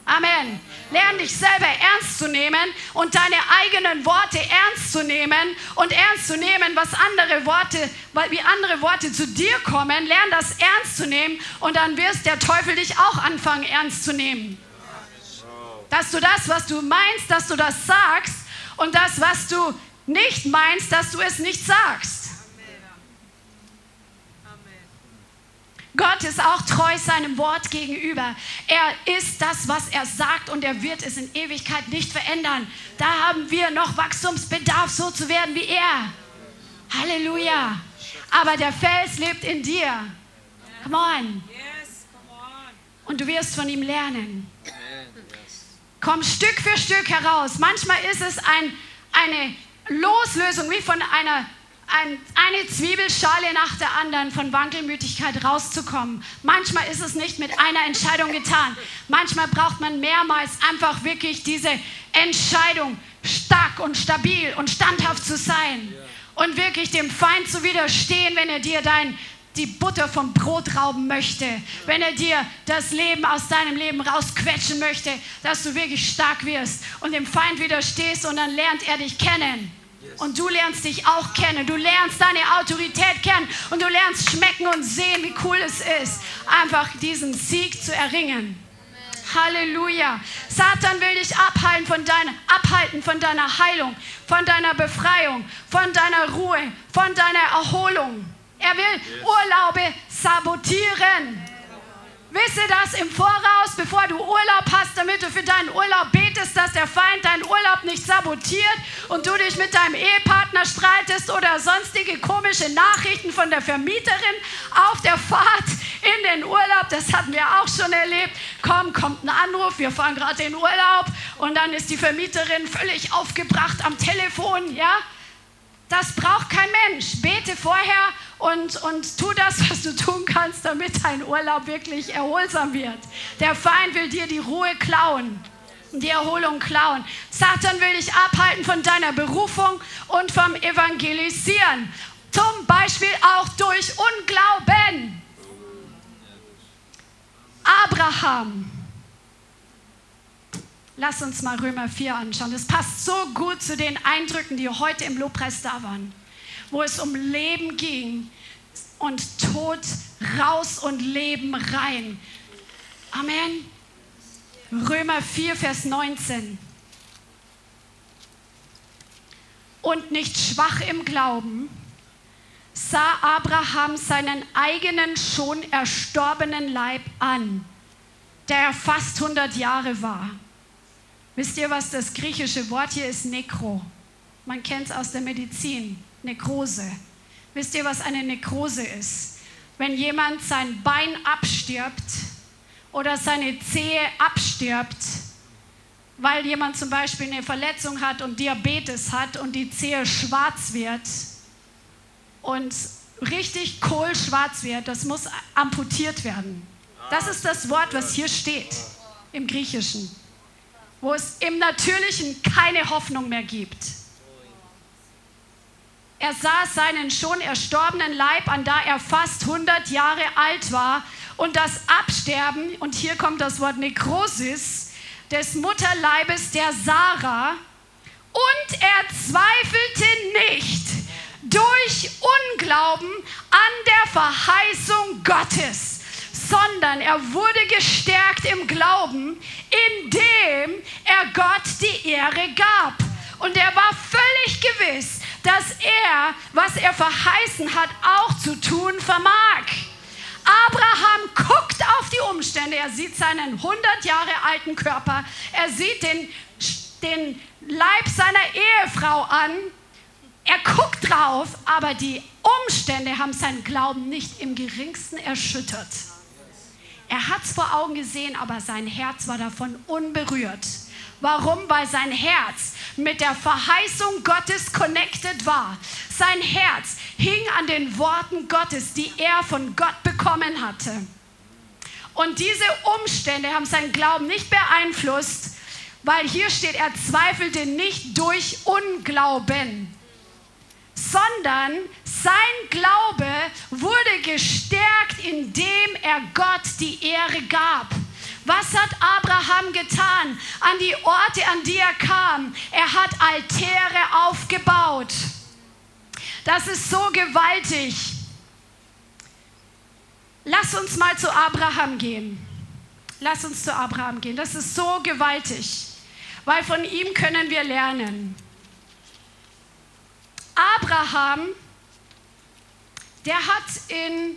B: Amen. Lern dich selber ernst zu nehmen und deine eigenen Worte ernst zu nehmen und ernst zu nehmen, was andere Worte, wie andere Worte zu dir kommen. Lern das ernst zu nehmen und dann wirst der Teufel dich auch anfangen ernst zu nehmen. Dass du das, was du meinst, dass du das sagst und das, was du nicht meinst, dass du es nicht sagst. Gott ist auch treu seinem Wort gegenüber. Er ist das, was er sagt und er wird es in Ewigkeit nicht verändern. Da haben wir noch Wachstumsbedarf, so zu werden wie er. Halleluja. Aber der Fels lebt in dir. Come on. Und du wirst von ihm lernen. Komm Stück für Stück heraus. Manchmal ist es ein, eine Loslösung wie von einer ein, eine Zwiebelschale nach der anderen von Wankelmütigkeit rauszukommen. Manchmal ist es nicht mit einer Entscheidung getan. Manchmal braucht man mehrmals einfach wirklich diese Entscheidung, stark und stabil und standhaft zu sein und wirklich dem Feind zu widerstehen, wenn er dir dein, die Butter vom Brot rauben möchte, wenn er dir das Leben aus deinem Leben rausquetschen möchte, dass du wirklich stark wirst und dem Feind widerstehst und dann lernt er dich kennen. Und du lernst dich auch kennen. Du lernst deine Autorität kennen und du lernst schmecken und sehen, wie cool es ist, einfach diesen Sieg zu erringen. Halleluja. Satan will dich abhalten von, deiner, abhalten von deiner Heilung, von deiner Befreiung, von deiner Ruhe, von deiner Erholung. Er will Urlaube sabotieren. Wisse das im Voraus, bevor du Urlaub hast, damit du für deinen Urlaub betest, dass der Feind deinen Urlaub nicht sabotiert und du dich mit deinem Ehepartner streitest oder sonstige komische Nachrichten von der Vermieterin auf der Fahrt in den Urlaub. Das hatten wir auch schon erlebt. Komm, kommt ein Anruf, wir fahren gerade in Urlaub und dann ist die Vermieterin völlig aufgebracht am Telefon, ja? Das braucht kein Mensch. Bete vorher und, und tu das, was du tun kannst, damit dein Urlaub wirklich erholsam wird. Der Feind will dir die Ruhe klauen, die Erholung klauen. Satan will dich abhalten von deiner Berufung und vom Evangelisieren. Zum Beispiel auch durch Unglauben. Abraham Lass uns mal Römer 4 anschauen. Das passt so gut zu den Eindrücken, die heute im Lobpreis da waren, wo es um Leben ging und Tod raus und Leben rein. Amen. Römer 4, Vers 19. Und nicht schwach im Glauben sah Abraham seinen eigenen schon erstorbenen Leib an, der fast 100 Jahre war Wisst ihr, was das griechische Wort hier ist? Nekro. Man kennt es aus der Medizin. Nekrose. Wisst ihr, was eine Nekrose ist? Wenn jemand sein Bein abstirbt oder seine Zehe abstirbt, weil jemand zum Beispiel eine Verletzung hat und Diabetes hat und die Zehe schwarz wird und richtig kohlschwarz wird, das muss amputiert werden. Das ist das Wort, was hier steht im Griechischen wo es im Natürlichen keine Hoffnung mehr gibt. Er sah seinen schon erstorbenen Leib an, da er fast 100 Jahre alt war und das Absterben, und hier kommt das Wort Nekrosis, des Mutterleibes der Sarah. Und er zweifelte nicht durch Unglauben an der Verheißung Gottes sondern er wurde gestärkt im Glauben, indem er Gott die Ehre gab. Und er war völlig gewiss, dass er, was er verheißen hat, auch zu tun vermag. Abraham guckt auf die Umstände, er sieht seinen 100 Jahre alten Körper, er sieht den, den Leib seiner Ehefrau an, er guckt drauf, aber die Umstände haben seinen Glauben nicht im geringsten erschüttert. Er hat es vor Augen gesehen, aber sein Herz war davon unberührt. Warum? Weil sein Herz mit der Verheißung Gottes connected war. Sein Herz hing an den Worten Gottes, die er von Gott bekommen hatte. Und diese Umstände haben seinen Glauben nicht beeinflusst, weil hier steht, er zweifelte nicht durch Unglauben, sondern sein Glaube wurde gestärkt, indem er Gott die Ehre gab. Was hat Abraham getan an die Orte, an die er kam? Er hat Altäre aufgebaut. Das ist so gewaltig. Lass uns mal zu Abraham gehen. Lass uns zu Abraham gehen. Das ist so gewaltig, weil von ihm können wir lernen. Abraham, der hat in,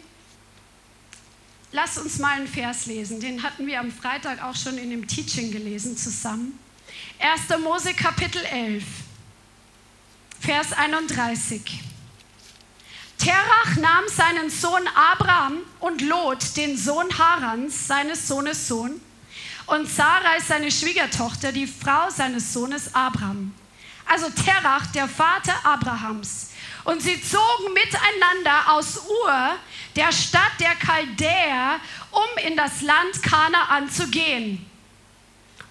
B: lass uns mal einen Vers lesen, den hatten wir am Freitag auch schon in dem Teaching gelesen zusammen. 1. Mose Kapitel 11, Vers 31. Terach nahm seinen Sohn Abraham und Lot, den Sohn Harans, seines Sohnes Sohn, und Sarai, seine Schwiegertochter, die Frau seines Sohnes Abraham also Terach, der Vater Abrahams. Und sie zogen miteinander aus Ur, der Stadt der Chaldäer, um in das Land Kanaan zu gehen.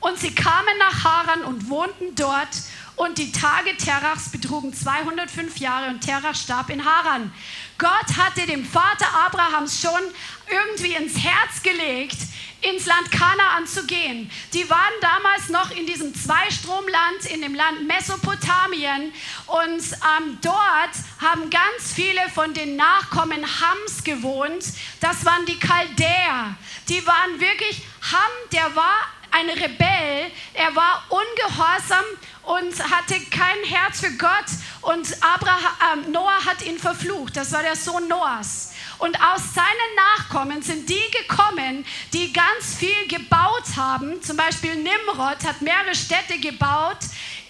B: Und sie kamen nach Haran und wohnten dort. Und die Tage Terachs betrugen 205 Jahre und Terach starb in Haran. Gott hatte dem Vater Abrahams schon irgendwie ins Herz gelegt, ins Land Kanaan zu gehen. Die waren damals noch in diesem Zweistromland, in dem Land Mesopotamien. Und ähm, dort haben ganz viele von den Nachkommen Hams gewohnt. Das waren die Chaldäer. Die waren wirklich, Ham, der war ein Rebell, er war ungehorsam und hatte kein Herz für Gott und Abraham, äh, Noah hat ihn verflucht. Das war der Sohn Noahs. Und aus seinen Nachkommen sind die gekommen, die ganz viel gebaut haben. Zum Beispiel Nimrod hat mehrere Städte gebaut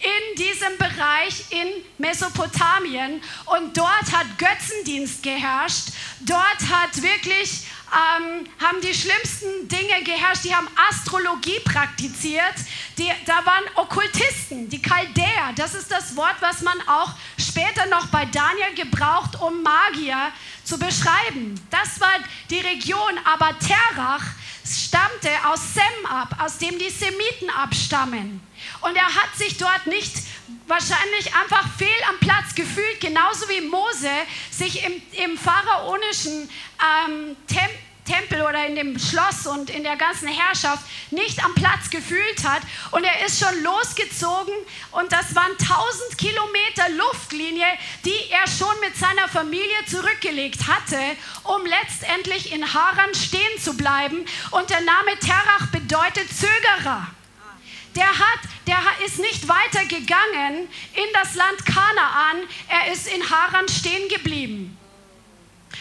B: in diesem Bereich in Mesopotamien. Und dort hat Götzendienst geherrscht. Dort hat wirklich ähm, haben die schlimmsten Dinge geherrscht. Die haben Astrologie praktiziert. Die, da waren Okkultisten, die Chaldäer. Das ist das Wort, was man auch später noch bei Daniel gebraucht, um Magier zu beschreiben. Das war die Region. Aber Terach stammte aus Sem ab, aus dem die Semiten abstammen. Und er hat sich dort nicht wahrscheinlich einfach fehl am Platz gefühlt, genauso wie Mose sich im, im pharaonischen ähm, Tempel Tempel oder in dem Schloss und in der ganzen Herrschaft nicht am Platz gefühlt hat. Und er ist schon losgezogen und das waren 1000 Kilometer Luftlinie, die er schon mit seiner Familie zurückgelegt hatte, um letztendlich in Haran stehen zu bleiben. Und der Name Terach bedeutet Zögerer der, hat, der ist nicht weitergegangen in das Land Kanaan, er ist in Haran stehen geblieben.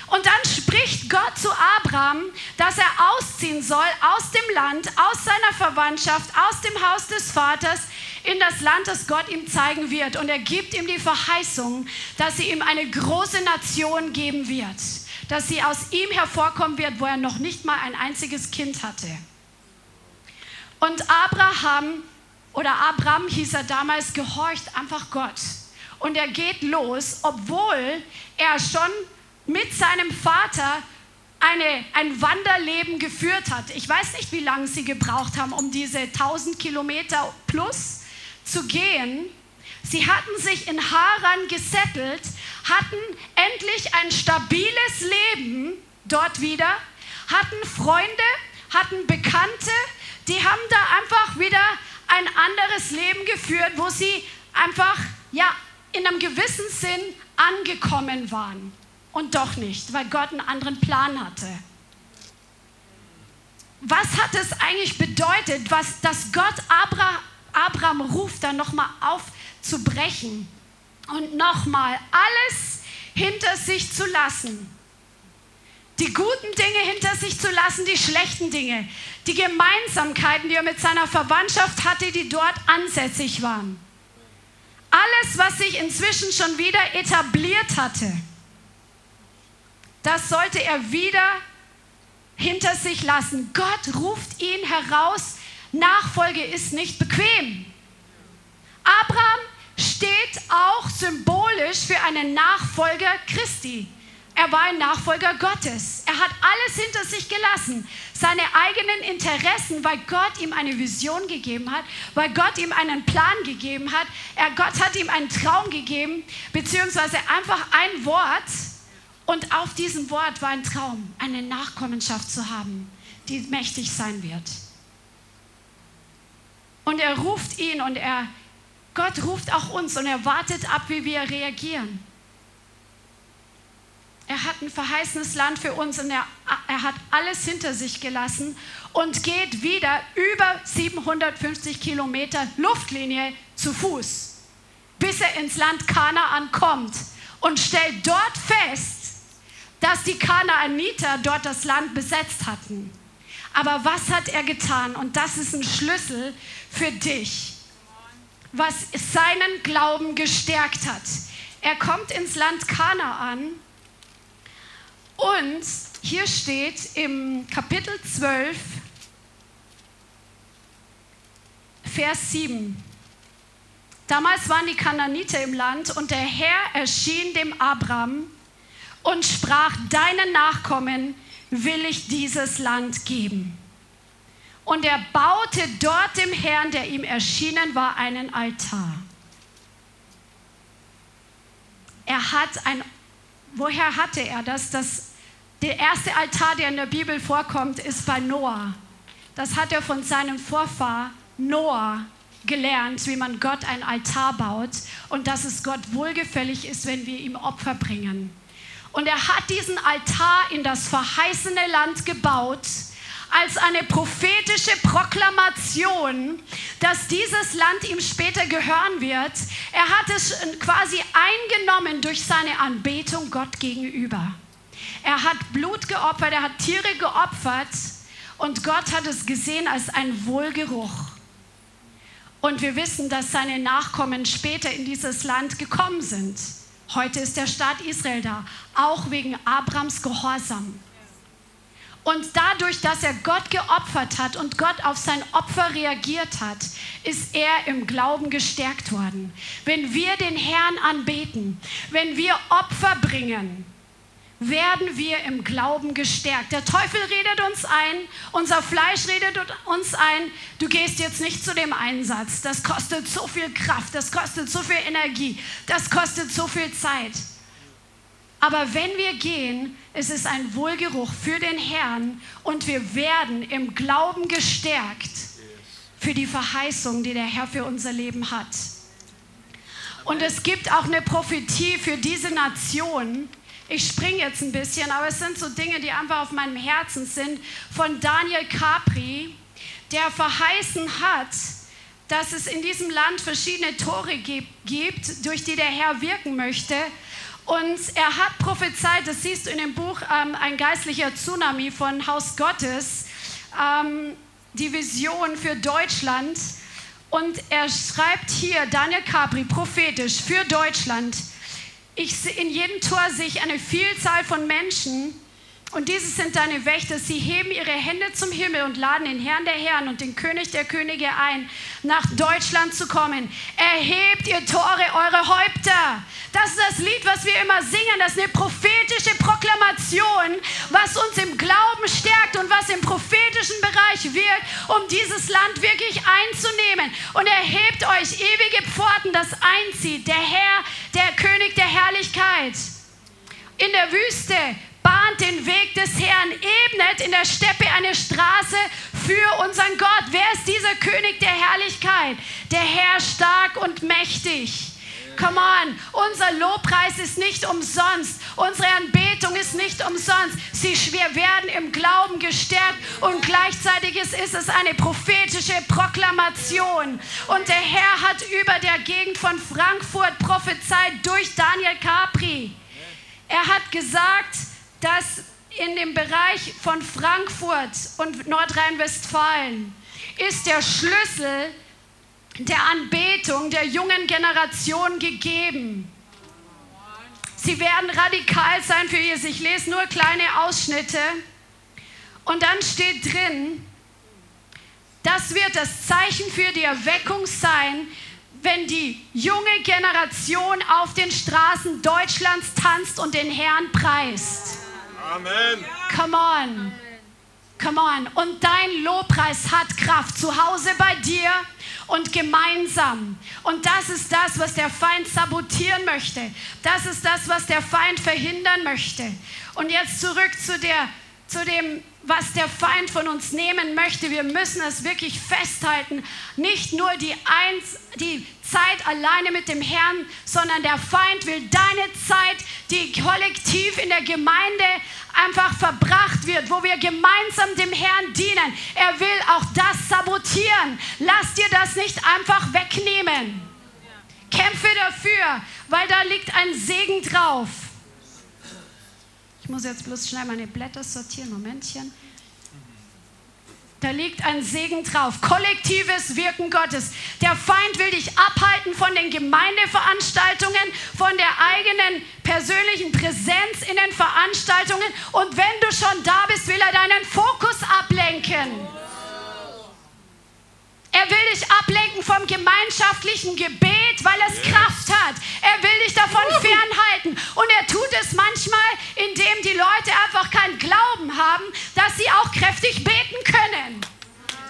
B: Und dann spricht Gott zu Abraham, dass er ausziehen soll aus dem Land, aus seiner Verwandtschaft, aus dem Haus des Vaters in das Land, das Gott ihm zeigen wird. Und er gibt ihm die Verheißung, dass sie ihm eine große Nation geben wird, dass sie aus ihm hervorkommen wird, wo er noch nicht mal ein einziges Kind hatte. Und Abraham oder Abraham hieß er damals, gehorcht einfach Gott. Und er geht los, obwohl er schon mit seinem Vater eine, ein Wanderleben geführt hat. Ich weiß nicht, wie lange sie gebraucht haben, um diese 1000 Kilometer plus zu gehen. Sie hatten sich in Haran gesettelt, hatten endlich ein stabiles Leben dort wieder, hatten Freunde, hatten Bekannte, die haben da einfach wieder ein anderes Leben geführt, wo sie einfach ja in einem gewissen Sinn angekommen waren und doch nicht, weil Gott einen anderen Plan hatte. Was hat es eigentlich bedeutet, was, dass Gott Abra, Abraham ruft, dann nochmal aufzubrechen und nochmal alles hinter sich zu lassen? Die guten Dinge hinter sich zu lassen, die schlechten Dinge, die Gemeinsamkeiten, die er mit seiner Verwandtschaft hatte, die dort ansässig waren. alles, was sich inzwischen schon wieder etabliert hatte, das sollte er wieder hinter sich lassen. Gott ruft ihn heraus, Nachfolge ist nicht bequem. Abraham steht auch symbolisch für einen Nachfolger Christi. Er war ein Nachfolger Gottes. Er hat alles hinter sich gelassen. Seine eigenen Interessen, weil Gott ihm eine Vision gegeben hat, weil Gott ihm einen Plan gegeben hat. Er, Gott hat ihm einen Traum gegeben, beziehungsweise einfach ein Wort. Und auf diesem Wort war ein Traum, eine Nachkommenschaft zu haben, die mächtig sein wird. Und er ruft ihn und er, Gott ruft auch uns und er wartet ab, wie wir reagieren. Er hat ein verheißenes Land für uns und er, er hat alles hinter sich gelassen und geht wieder über 750 Kilometer Luftlinie zu Fuß, bis er ins Land Kanaan kommt und stellt dort fest, dass die Kanaaniter dort das Land besetzt hatten. Aber was hat er getan? Und das ist ein Schlüssel für dich, was seinen Glauben gestärkt hat. Er kommt ins Land Kanaan und hier steht im Kapitel 12, Vers 7. Damals waren die Kananiter im Land und der Herr erschien dem Abraham und sprach, deinen Nachkommen will ich dieses Land geben. Und er baute dort dem Herrn, der ihm erschienen war, einen Altar. Er hat ein, woher hatte er das? das? Der erste Altar, der in der Bibel vorkommt, ist bei Noah. Das hat er von seinem Vorfahr Noah gelernt, wie man Gott ein Altar baut und dass es Gott wohlgefällig ist, wenn wir ihm Opfer bringen. Und er hat diesen Altar in das verheißene Land gebaut als eine prophetische Proklamation, dass dieses Land ihm später gehören wird. Er hat es quasi eingenommen durch seine Anbetung Gott gegenüber. Er hat Blut geopfert, er hat Tiere geopfert und Gott hat es gesehen als ein Wohlgeruch. Und wir wissen, dass seine Nachkommen später in dieses Land gekommen sind. Heute ist der Staat Israel da, auch wegen Abrams Gehorsam. Und dadurch, dass er Gott geopfert hat und Gott auf sein Opfer reagiert hat, ist er im Glauben gestärkt worden. Wenn wir den Herrn anbeten, wenn wir Opfer bringen, werden wir im Glauben gestärkt. Der Teufel redet uns ein, unser Fleisch redet uns ein, du gehst jetzt nicht zu dem Einsatz, das kostet so viel Kraft, das kostet so viel Energie, das kostet so viel Zeit. Aber wenn wir gehen, ist es ein Wohlgeruch für den Herrn und wir werden im Glauben gestärkt für die Verheißung, die der Herr für unser Leben hat. Und es gibt auch eine Prophetie für diese Nation. Ich springe jetzt ein bisschen, aber es sind so Dinge, die einfach auf meinem Herzen sind, von Daniel Capri, der verheißen hat, dass es in diesem Land verschiedene Tore gibt, durch die der Herr wirken möchte. Und er hat prophezeit, das siehst du in dem Buch ähm, Ein geistlicher Tsunami von Haus Gottes, ähm, die Vision für Deutschland. Und er schreibt hier, Daniel Capri, prophetisch für Deutschland, ich, in jedem Tor sehe ich eine Vielzahl von Menschen, und diese sind deine Wächter. Sie heben ihre Hände zum Himmel und laden den Herrn der Herren und den König der Könige ein, nach Deutschland zu kommen. Erhebt ihr Tore eure Häupter. Das ist das Lied, was wir immer singen. Das ist eine prophetische Proklamation, was uns im Glauben stärkt und was im prophetischen Bereich wirkt, um dieses Land wirklich einzunehmen. Und erhebt euch ewige Pforten, das einzieht. Der Herr, der König der Herrlichkeit. In der Wüste bahnt den Weg des Herrn, ebnet in der Steppe eine Straße für unseren Gott. Wer ist dieser König der Herrlichkeit? Der Herr stark und mächtig. Come on, unser Lobpreis ist nicht umsonst. Unsere Anbetung ist nicht umsonst. Sie, wir werden im Glauben gestärkt und gleichzeitig ist, ist es eine prophetische Proklamation. Und der Herr hat über der Gegend von Frankfurt prophezeit durch Daniel Capri. Er hat gesagt, dass in dem Bereich von Frankfurt und Nordrhein-Westfalen ist der Schlüssel der Anbetung, der jungen Generation gegeben. Sie werden radikal sein für Jesus. Ich lese nur kleine Ausschnitte. Und dann steht drin, das wird das Zeichen für die Erweckung sein, wenn die junge Generation auf den Straßen Deutschlands tanzt und den Herrn preist.
C: Amen.
B: Come on. Come on. Und dein Lobpreis hat Kraft zu Hause bei dir und gemeinsam. Und das ist das, was der Feind sabotieren möchte. Das ist das, was der Feind verhindern möchte. Und jetzt zurück zu, der, zu dem was der Feind von uns nehmen möchte. Wir müssen es wirklich festhalten. Nicht nur die, Eins, die Zeit alleine mit dem Herrn, sondern der Feind will deine Zeit, die kollektiv in der Gemeinde einfach verbracht wird, wo wir gemeinsam dem Herrn dienen. Er will auch das sabotieren. Lass dir das nicht einfach wegnehmen. Kämpfe dafür, weil da liegt ein Segen drauf. Muss jetzt bloß schnell meine Blätter sortieren. Momentchen. Da liegt ein Segen drauf. Kollektives Wirken Gottes. Der Feind will dich abhalten von den Gemeindeveranstaltungen, von der eigenen persönlichen Präsenz in den Veranstaltungen. Und wenn du schon da bist, will er deinen Fokus ablenken. Er will dich ablenken vom gemeinschaftlichen Gebet, weil es Kraft hat. Er will dich davon fernhalten. Und er tut es manchmal, indem die Leute einfach keinen Glauben haben, dass sie auch kräftig beten können.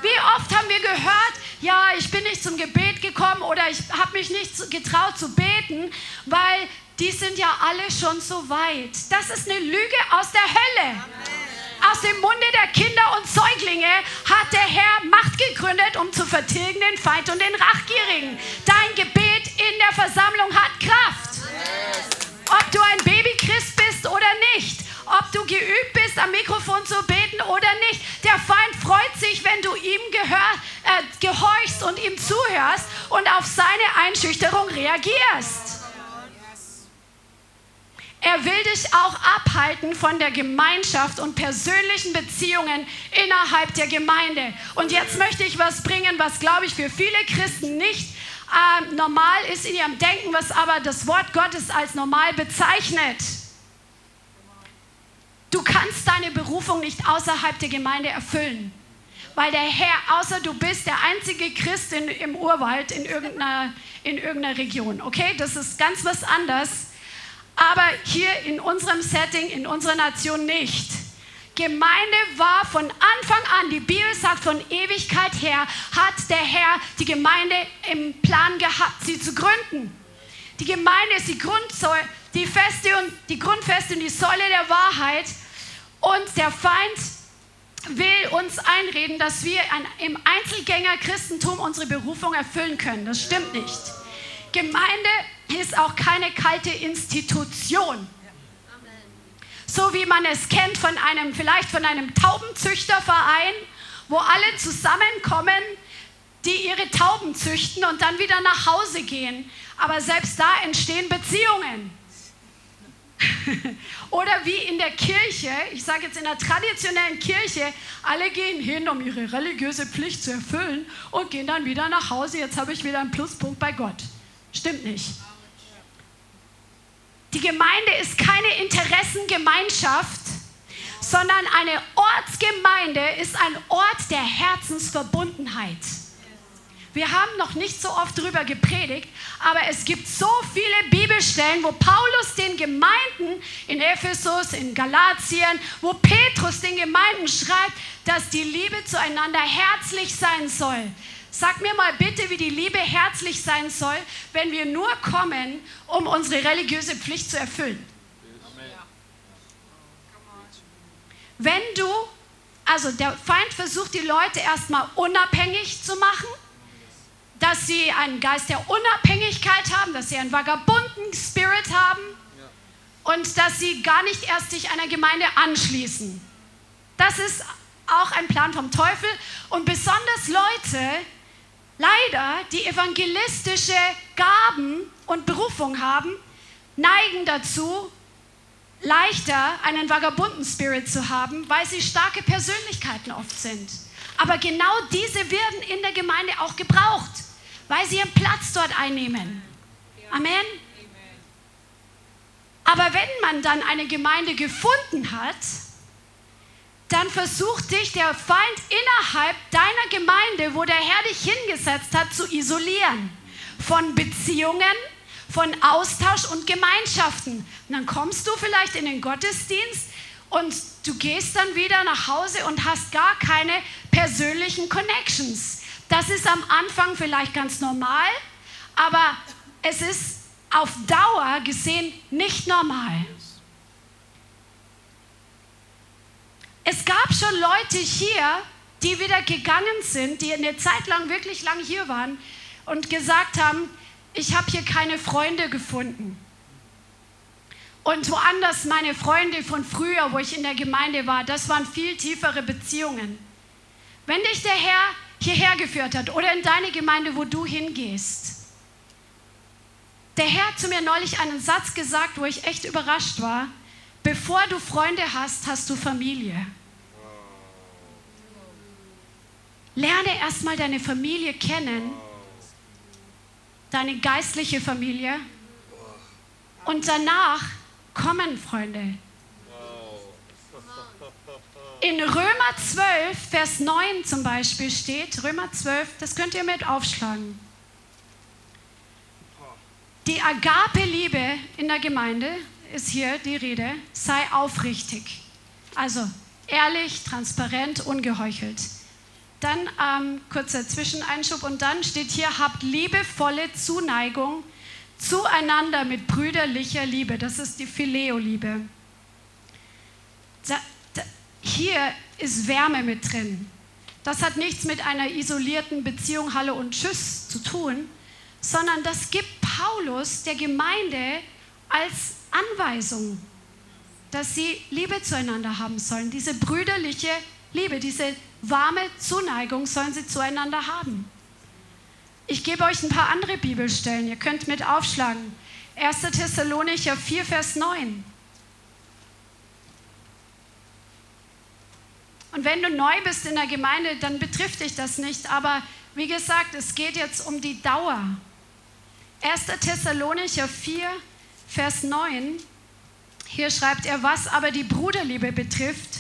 B: Wie oft haben wir gehört, ja, ich bin nicht zum Gebet gekommen oder ich habe mich nicht getraut zu beten, weil die sind ja alle schon so weit. Das ist eine Lüge aus der Hölle. Amen. Aus dem Munde der Kinder und Säuglinge hat der Herr Macht gegründet, um zu vertilgen den Feind und den Rachgierigen. Dein Gebet in der Versammlung hat Kraft. Ob du ein Babychrist bist oder nicht, ob du geübt bist, am Mikrofon zu beten oder nicht. Der Feind freut sich, wenn du ihm gehör, äh, gehorchst und ihm zuhörst und auf seine Einschüchterung reagierst. Er will dich auch abhalten von der Gemeinschaft und persönlichen Beziehungen innerhalb der Gemeinde. Und jetzt möchte ich was bringen, was, glaube ich, für viele Christen nicht äh, normal ist in ihrem Denken, was aber das Wort Gottes als normal bezeichnet. Du kannst deine Berufung nicht außerhalb der Gemeinde erfüllen, weil der Herr, außer du bist der einzige Christ im Urwald in irgendeiner, in irgendeiner Region, okay? Das ist ganz was anderes aber hier in unserem Setting, in unserer Nation nicht. Gemeinde war von Anfang an, die Bibel sagt von Ewigkeit her, hat der Herr die Gemeinde im Plan gehabt, sie zu gründen. Die Gemeinde ist die Grundsäule, die Feste und die Grundfeste und die Säule der Wahrheit. Und der Feind will uns einreden, dass wir im Einzelgänger-Christentum unsere Berufung erfüllen können. Das stimmt nicht. Gemeinde ist auch keine kalte Institution. So wie man es kennt von einem, vielleicht von einem Taubenzüchterverein, wo alle zusammenkommen, die ihre Tauben züchten und dann wieder nach Hause gehen. Aber selbst da entstehen Beziehungen. Oder wie in der Kirche, ich sage jetzt in der traditionellen Kirche, alle gehen hin, um ihre religiöse Pflicht zu erfüllen und gehen dann wieder nach Hause. Jetzt habe ich wieder einen Pluspunkt bei Gott. Stimmt nicht. Die Gemeinde ist keine Interessengemeinschaft, sondern eine Ortsgemeinde ist ein Ort der Herzensverbundenheit. Wir haben noch nicht so oft darüber gepredigt, aber es gibt so viele Bibelstellen, wo Paulus den Gemeinden in Ephesus, in Galatien, wo Petrus den Gemeinden schreibt, dass die Liebe zueinander herzlich sein soll, Sag mir mal bitte, wie die Liebe herzlich sein soll, wenn wir nur kommen, um unsere religiöse Pflicht zu erfüllen. Wenn du, also der Feind versucht die Leute erstmal unabhängig zu machen, dass sie einen Geist der Unabhängigkeit haben, dass sie einen vagabunden Spirit haben und dass sie gar nicht erst sich einer Gemeinde anschließen. Das ist auch ein Plan vom Teufel und besonders Leute, leider die evangelistische Gaben und Berufung haben, neigen dazu, leichter einen vagabunden Spirit zu haben, weil sie starke Persönlichkeiten oft sind. Aber genau diese werden in der Gemeinde auch gebraucht, weil sie ihren Platz dort einnehmen. Amen. Aber wenn man dann eine Gemeinde gefunden hat, dann versucht dich der Feind innerhalb deiner Gemeinde, wo der Herr dich hingesetzt hat, zu isolieren. Von Beziehungen, von Austausch und Gemeinschaften. Und dann kommst du vielleicht in den Gottesdienst und du gehst dann wieder nach Hause und hast gar keine persönlichen Connections. Das ist am Anfang vielleicht ganz normal, aber es ist auf Dauer gesehen nicht normal. Es gab schon Leute hier, die wieder gegangen sind, die eine Zeit lang wirklich lang hier waren und gesagt haben, ich habe hier keine Freunde gefunden. Und woanders meine Freunde von früher, wo ich in der Gemeinde war, das waren viel tiefere Beziehungen. Wenn dich der Herr hierher geführt hat oder in deine Gemeinde, wo du hingehst, der Herr hat zu mir neulich einen Satz gesagt, wo ich echt überrascht war. Bevor du Freunde hast, hast du Familie. Lerne erstmal deine Familie kennen, deine geistliche Familie. Und danach kommen Freunde. In Römer 12, Vers 9 zum Beispiel steht, Römer 12, das könnt ihr mit aufschlagen. Die Agape-Liebe in der Gemeinde ist hier die Rede, sei aufrichtig. Also ehrlich, transparent, ungeheuchelt. Dann ähm, kurzer Zwischeneinschub und dann steht hier, habt liebevolle Zuneigung zueinander mit brüderlicher Liebe. Das ist die Phileo-Liebe. Hier ist Wärme mit drin. Das hat nichts mit einer isolierten Beziehung Hallo und Tschüss zu tun, sondern das gibt Paulus der Gemeinde als Anweisung, dass sie Liebe zueinander haben sollen. Diese brüderliche Liebe, diese warme Zuneigung sollen sie zueinander haben. Ich gebe euch ein paar andere Bibelstellen, ihr könnt mit aufschlagen. 1. Thessalonicher 4, Vers 9. Und wenn du neu bist in der Gemeinde, dann betrifft dich das nicht. Aber wie gesagt, es geht jetzt um die Dauer. 1. Thessalonicher 4, Vers 9, hier schreibt er, was aber die Bruderliebe betrifft,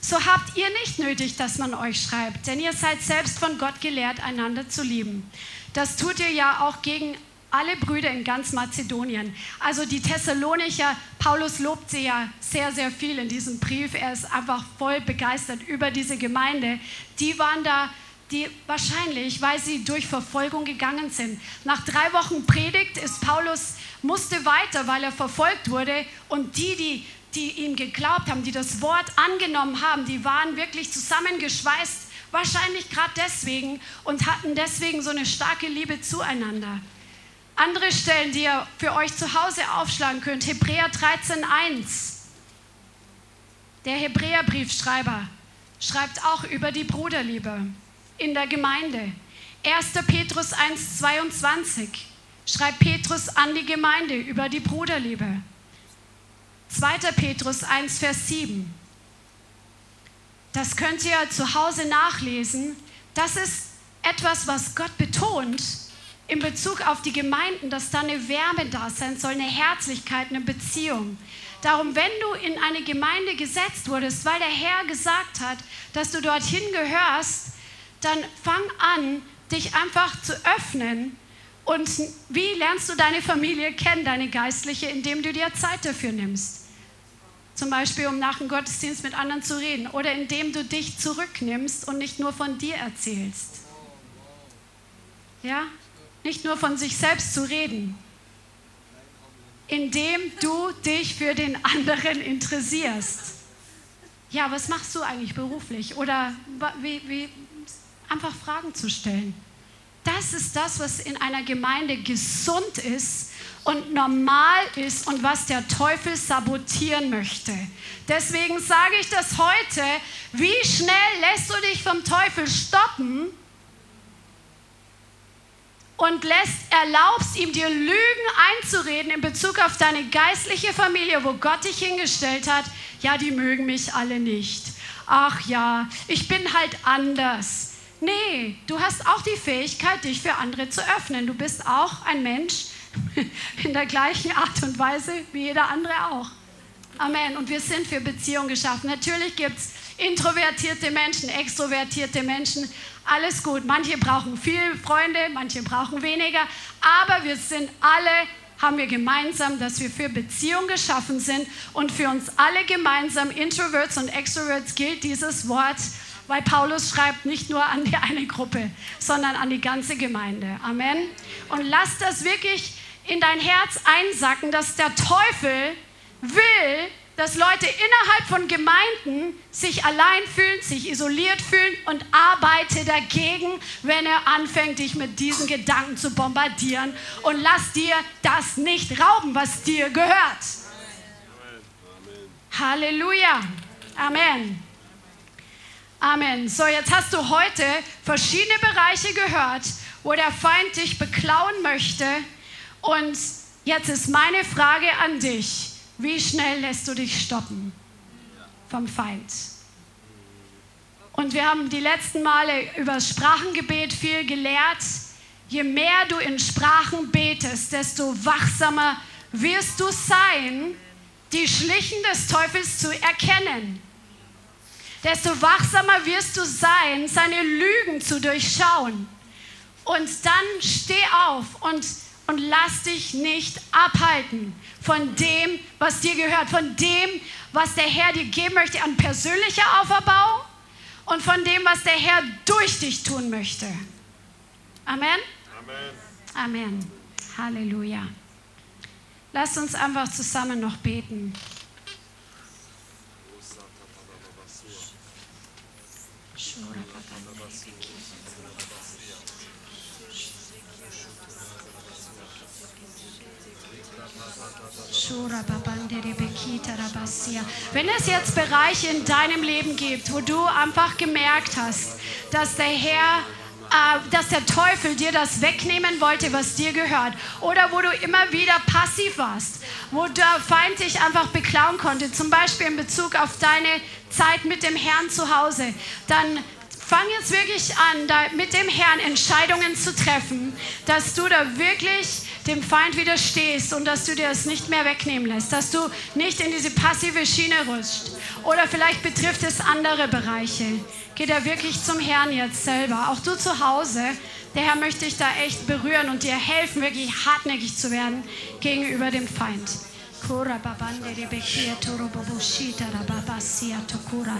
B: so habt ihr nicht nötig, dass man euch schreibt, denn ihr seid selbst von Gott gelehrt, einander zu lieben. Das tut ihr ja auch gegen alle Brüder in ganz Mazedonien. Also die Thessalonicher, Paulus lobt sie ja sehr, sehr viel in diesem Brief. Er ist einfach voll begeistert über diese Gemeinde. Die waren da die wahrscheinlich, weil sie durch Verfolgung gegangen sind. Nach drei Wochen Predigt ist Paulus, musste weiter, weil er verfolgt wurde. Und die, die, die ihm geglaubt haben, die das Wort angenommen haben, die waren wirklich zusammengeschweißt, wahrscheinlich gerade deswegen und hatten deswegen so eine starke Liebe zueinander. Andere Stellen, die ihr für euch zu Hause aufschlagen könnt, Hebräer 13.1. Der Hebräerbriefschreiber schreibt auch über die Bruderliebe in der Gemeinde. 1. Petrus 1,22 schreibt Petrus an die Gemeinde über die Bruderliebe. 2. Petrus 1, Vers 7. Das könnt ihr zu Hause nachlesen. Das ist etwas, was Gott betont in Bezug auf die Gemeinden, dass da eine Wärme da sein soll, eine Herzlichkeit, eine Beziehung. Darum, wenn du in eine Gemeinde gesetzt wurdest, weil der Herr gesagt hat, dass du dorthin gehörst, dann fang an, dich einfach zu öffnen. Und wie lernst du deine Familie kennen, deine geistliche, indem du dir Zeit dafür nimmst? Zum Beispiel, um nach dem Gottesdienst mit anderen zu reden oder indem du dich zurücknimmst und nicht nur von dir erzählst. Ja? Nicht nur von sich selbst zu reden. Indem du dich für den anderen interessierst. Ja, was machst du eigentlich beruflich? Oder wie, wie, einfach Fragen zu stellen. Das ist das, was in einer Gemeinde gesund ist und normal ist und was der Teufel sabotieren möchte. Deswegen sage ich das heute, wie schnell lässt du dich vom Teufel stoppen und lässt, erlaubst ihm dir Lügen einzureden in Bezug auf deine geistliche Familie, wo Gott dich hingestellt hat, ja, die mögen mich alle nicht. Ach ja, ich bin halt anders. Nee, du hast auch die Fähigkeit, dich für andere zu öffnen. Du bist auch ein Mensch in der gleichen Art und Weise wie jeder andere auch. Amen. Und wir sind für Beziehung geschaffen. Natürlich gibt es introvertierte Menschen, extrovertierte Menschen. Alles gut. Manche brauchen viele Freunde, manche brauchen weniger. Aber wir sind alle, haben wir gemeinsam, dass wir für Beziehung geschaffen sind. Und für uns alle gemeinsam, Introverts und Extroverts, gilt dieses Wort, weil Paulus schreibt nicht nur an die eine Gruppe, sondern an die ganze Gemeinde. Amen. Und lass das wirklich in dein Herz einsacken, dass der Teufel will, dass Leute innerhalb von Gemeinden sich allein fühlen, sich isoliert fühlen und arbeite dagegen, wenn er anfängt, dich mit diesen Gedanken zu bombardieren. Und lass dir das nicht rauben, was dir gehört. Amen. Halleluja. Amen. Amen. So, jetzt hast du heute verschiedene Bereiche gehört, wo der Feind dich beklauen möchte. Und jetzt ist meine Frage an dich. Wie schnell lässt du dich stoppen vom Feind? Und wir haben die letzten Male über Sprachengebet viel gelehrt. Je mehr du in Sprachen betest, desto wachsamer wirst du sein, die Schlichen des Teufels zu erkennen. Desto wachsamer wirst du sein, seine Lügen zu durchschauen. Und dann steh auf und und lass dich nicht abhalten von dem, was dir gehört, von dem, was der Herr dir geben möchte an persönlicher Auferbau und von dem, was der Herr durch dich tun möchte. Amen? Amen. Amen. Halleluja. Lass uns einfach zusammen noch beten. Wenn es jetzt Bereiche in deinem Leben gibt, wo du einfach gemerkt hast, dass der Herr dass der Teufel dir das wegnehmen wollte, was dir gehört. Oder wo du immer wieder passiv warst, wo der Feind dich einfach beklauen konnte, zum Beispiel in Bezug auf deine Zeit mit dem Herrn zu Hause. Dann fang jetzt wirklich an, da mit dem Herrn Entscheidungen zu treffen, dass du da wirklich dem Feind widerstehst und dass du dir es nicht mehr wegnehmen lässt, dass du nicht in diese passive Schiene rutscht. Oder vielleicht betrifft es andere Bereiche. Geh da wirklich zum Herrn jetzt selber. Auch du zu Hause. Der Herr möchte dich da echt berühren und dir helfen, wirklich hartnäckig zu werden gegenüber dem Feind. Kura babande rebekia toro boboshita rababasia tokura.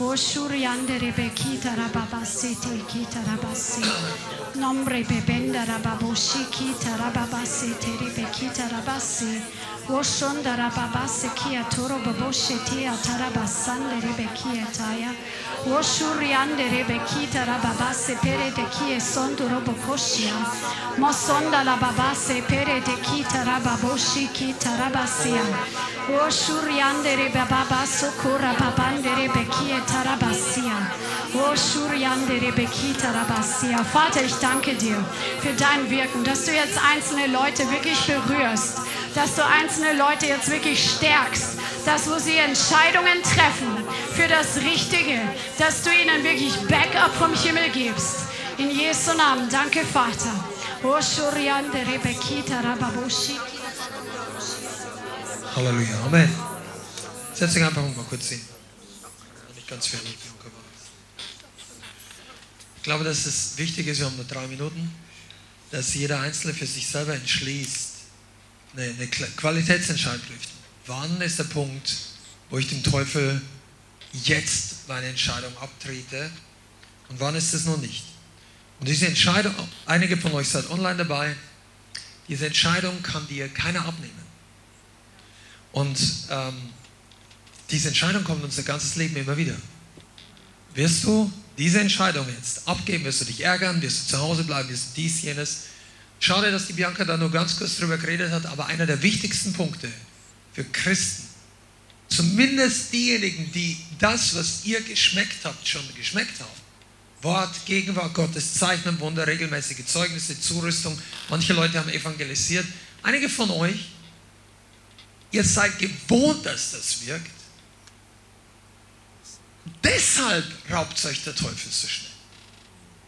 B: O shuriande rebekita rababasete kita rabasi. Nombre bebenda rababoshi kita rababasete rebekita rabasi. O shonda rababase kia toro baboshetia tarabasande rebekia taya. O shuriande rebekita rababase pere de kie sondo. Mosonda rababase pere de kita rababoshi kita rabasi. Tarabasia. O Shuriandere Baba Sokora Babandere Bekie Tarabasia. O Shuriandere Beki Tarabasia. Vater, ich danke dir für dein Wirken, dass du jetzt einzelne Leute wirklich berührst, dass du einzelne Leute jetzt wirklich stärkst, dass wo sie Entscheidungen treffen für das Richtige, dass du ihnen wirklich Backup vom Himmel gibst. In Jesu Namen, danke Vater. O Shuriandere Beki Tarababoshi.
D: Halleluja. Amen. Setz dich einfach mal kurz hin. Nicht ganz fertig. Ich glaube, dass es wichtig ist, wir haben nur drei Minuten, dass jeder Einzelne für sich selber entschließt, eine, eine Qualitätsentscheidung trifft. Wann ist der Punkt, wo ich dem Teufel jetzt meine Entscheidung abtrete und wann ist es noch nicht? Und diese Entscheidung, einige von euch seid online dabei, diese Entscheidung kann dir keiner abnehmen. Und ähm, diese Entscheidung kommt unser ganzes Leben immer wieder. Wirst du diese Entscheidung jetzt abgeben, wirst du dich ärgern, wirst du zu Hause bleiben, wirst du dies, jenes. Schade, dass die Bianca da nur ganz kurz drüber geredet hat, aber einer der wichtigsten Punkte für Christen, zumindest diejenigen, die das, was ihr geschmeckt habt, schon geschmeckt haben, Wort, Gegenwart Gottes, Zeichen Wunder, regelmäßige Zeugnisse, Zurüstung. Manche Leute haben evangelisiert. Einige von euch Ihr seid gewohnt, dass das wirkt. Deshalb raubt euch der Teufel so schnell.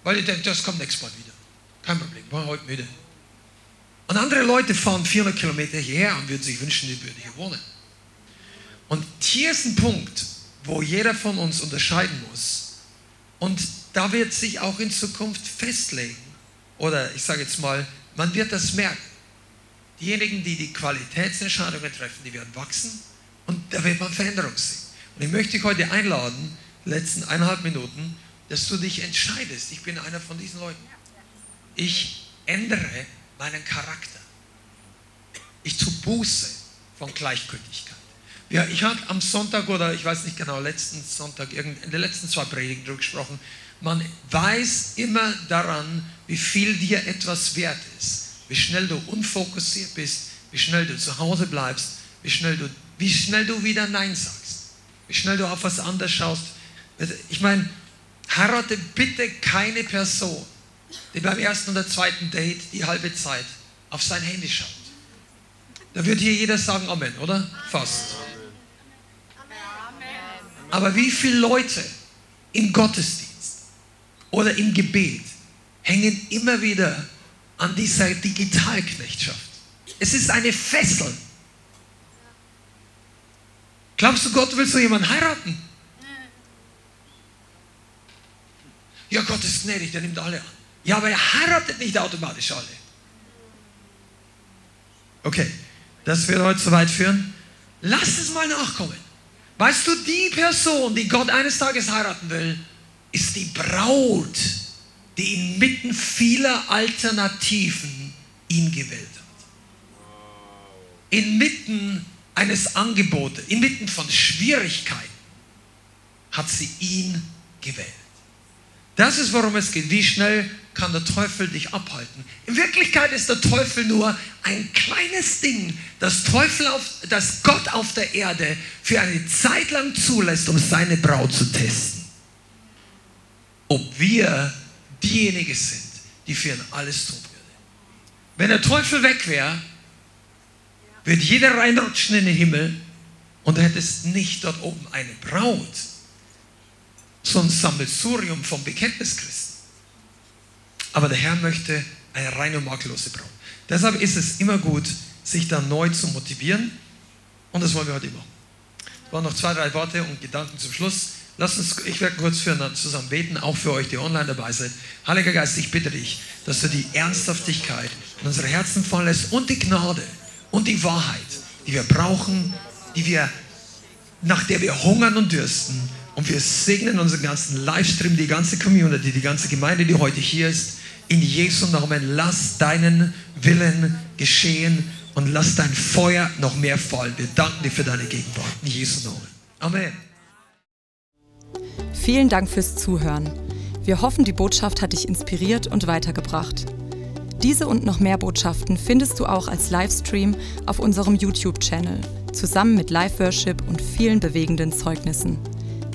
D: Weil ihr denkt, das kommt nächstes Mal wieder. Kein Problem, war heute müde. Und andere Leute fahren 400 Kilometer hierher und würden sich wünschen, die würden hier wohnen. Und hier ist ein Punkt, wo jeder von uns unterscheiden muss. Und da wird sich auch in Zukunft festlegen. Oder ich sage jetzt mal, man wird das merken. Diejenigen, die die Qualitätsentscheidungen treffen, die werden wachsen und da wird man Veränderung sehen. Und ich möchte dich heute einladen, letzten eineinhalb Minuten, dass du dich entscheidest. Ich bin einer von diesen Leuten. Ich ändere meinen Charakter. Ich tue Buße von Gleichgültigkeit. Ja, ich habe am Sonntag oder ich weiß nicht genau, letzten Sonntag, in den letzten zwei Predigen darüber gesprochen. Man weiß immer daran, wie viel dir etwas wert ist. Wie schnell du unfokussiert bist, wie schnell du zu Hause bleibst, wie schnell du, wie schnell du wieder Nein sagst, wie schnell du auf was anderes schaust. Ich meine, heirate bitte keine Person, die beim ersten oder zweiten Date die halbe Zeit auf sein Handy schaut. Da wird hier jeder sagen Amen, oder? Fast. Aber wie viele Leute im Gottesdienst oder im Gebet hängen immer wieder an dieser Digitalknechtschaft? Es ist eine Fessel. Glaubst du, Gott will so jemanden heiraten? Ja, Gott ist gnädig, der nimmt alle an. Ja, aber er heiratet nicht automatisch alle. Okay, das wird heute zu weit führen. Lass es mal nachkommen. Weißt du, die Person, die Gott eines Tages heiraten will, ist die Braut, die inmitten vieler Alternativen ihn gewählt hat. Inmitten eines Angebotes, inmitten von Schwierigkeiten hat sie ihn gewählt. Das ist, worum es geht. Wie schnell kann der Teufel dich abhalten? In Wirklichkeit ist der Teufel nur ein kleines Ding, das, Teufel auf, das Gott auf der Erde für eine Zeit lang zulässt, um seine Braut zu testen. Ob wir diejenigen sind, die für ihn alles tun würden. Wenn der Teufel weg wäre, wird jeder reinrutschen in den Himmel und du hättest nicht dort oben eine Braut, so ein Sammelsurium von Bekenntnischristen. Aber der Herr möchte eine reine und makellose Braut. Deshalb ist es immer gut, sich da neu zu motivieren. Und das wollen wir heute machen. Waren noch zwei, drei Worte und Gedanken zum Schluss. Lass uns, ich werde kurz füreinander zusammen beten, auch für euch, die online dabei seid. Heiliger Geist, ich bitte dich, dass du die Ernsthaftigkeit in unsere Herzen fallen lässt und die Gnade und die Wahrheit, die wir brauchen, die wir, nach der wir hungern und dürsten, und wir segnen unseren ganzen Livestream, die ganze Community, die ganze Gemeinde, die heute hier ist. In Jesu Namen, lass deinen Willen geschehen und lass dein Feuer noch mehr fallen. Wir danken dir für deine Gegenwart. In Jesu Namen. Amen.
E: Vielen Dank fürs Zuhören. Wir hoffen, die Botschaft hat dich inspiriert und weitergebracht. Diese und noch mehr Botschaften findest du auch als Livestream auf unserem YouTube-Channel, zusammen mit Live-Worship und vielen bewegenden Zeugnissen.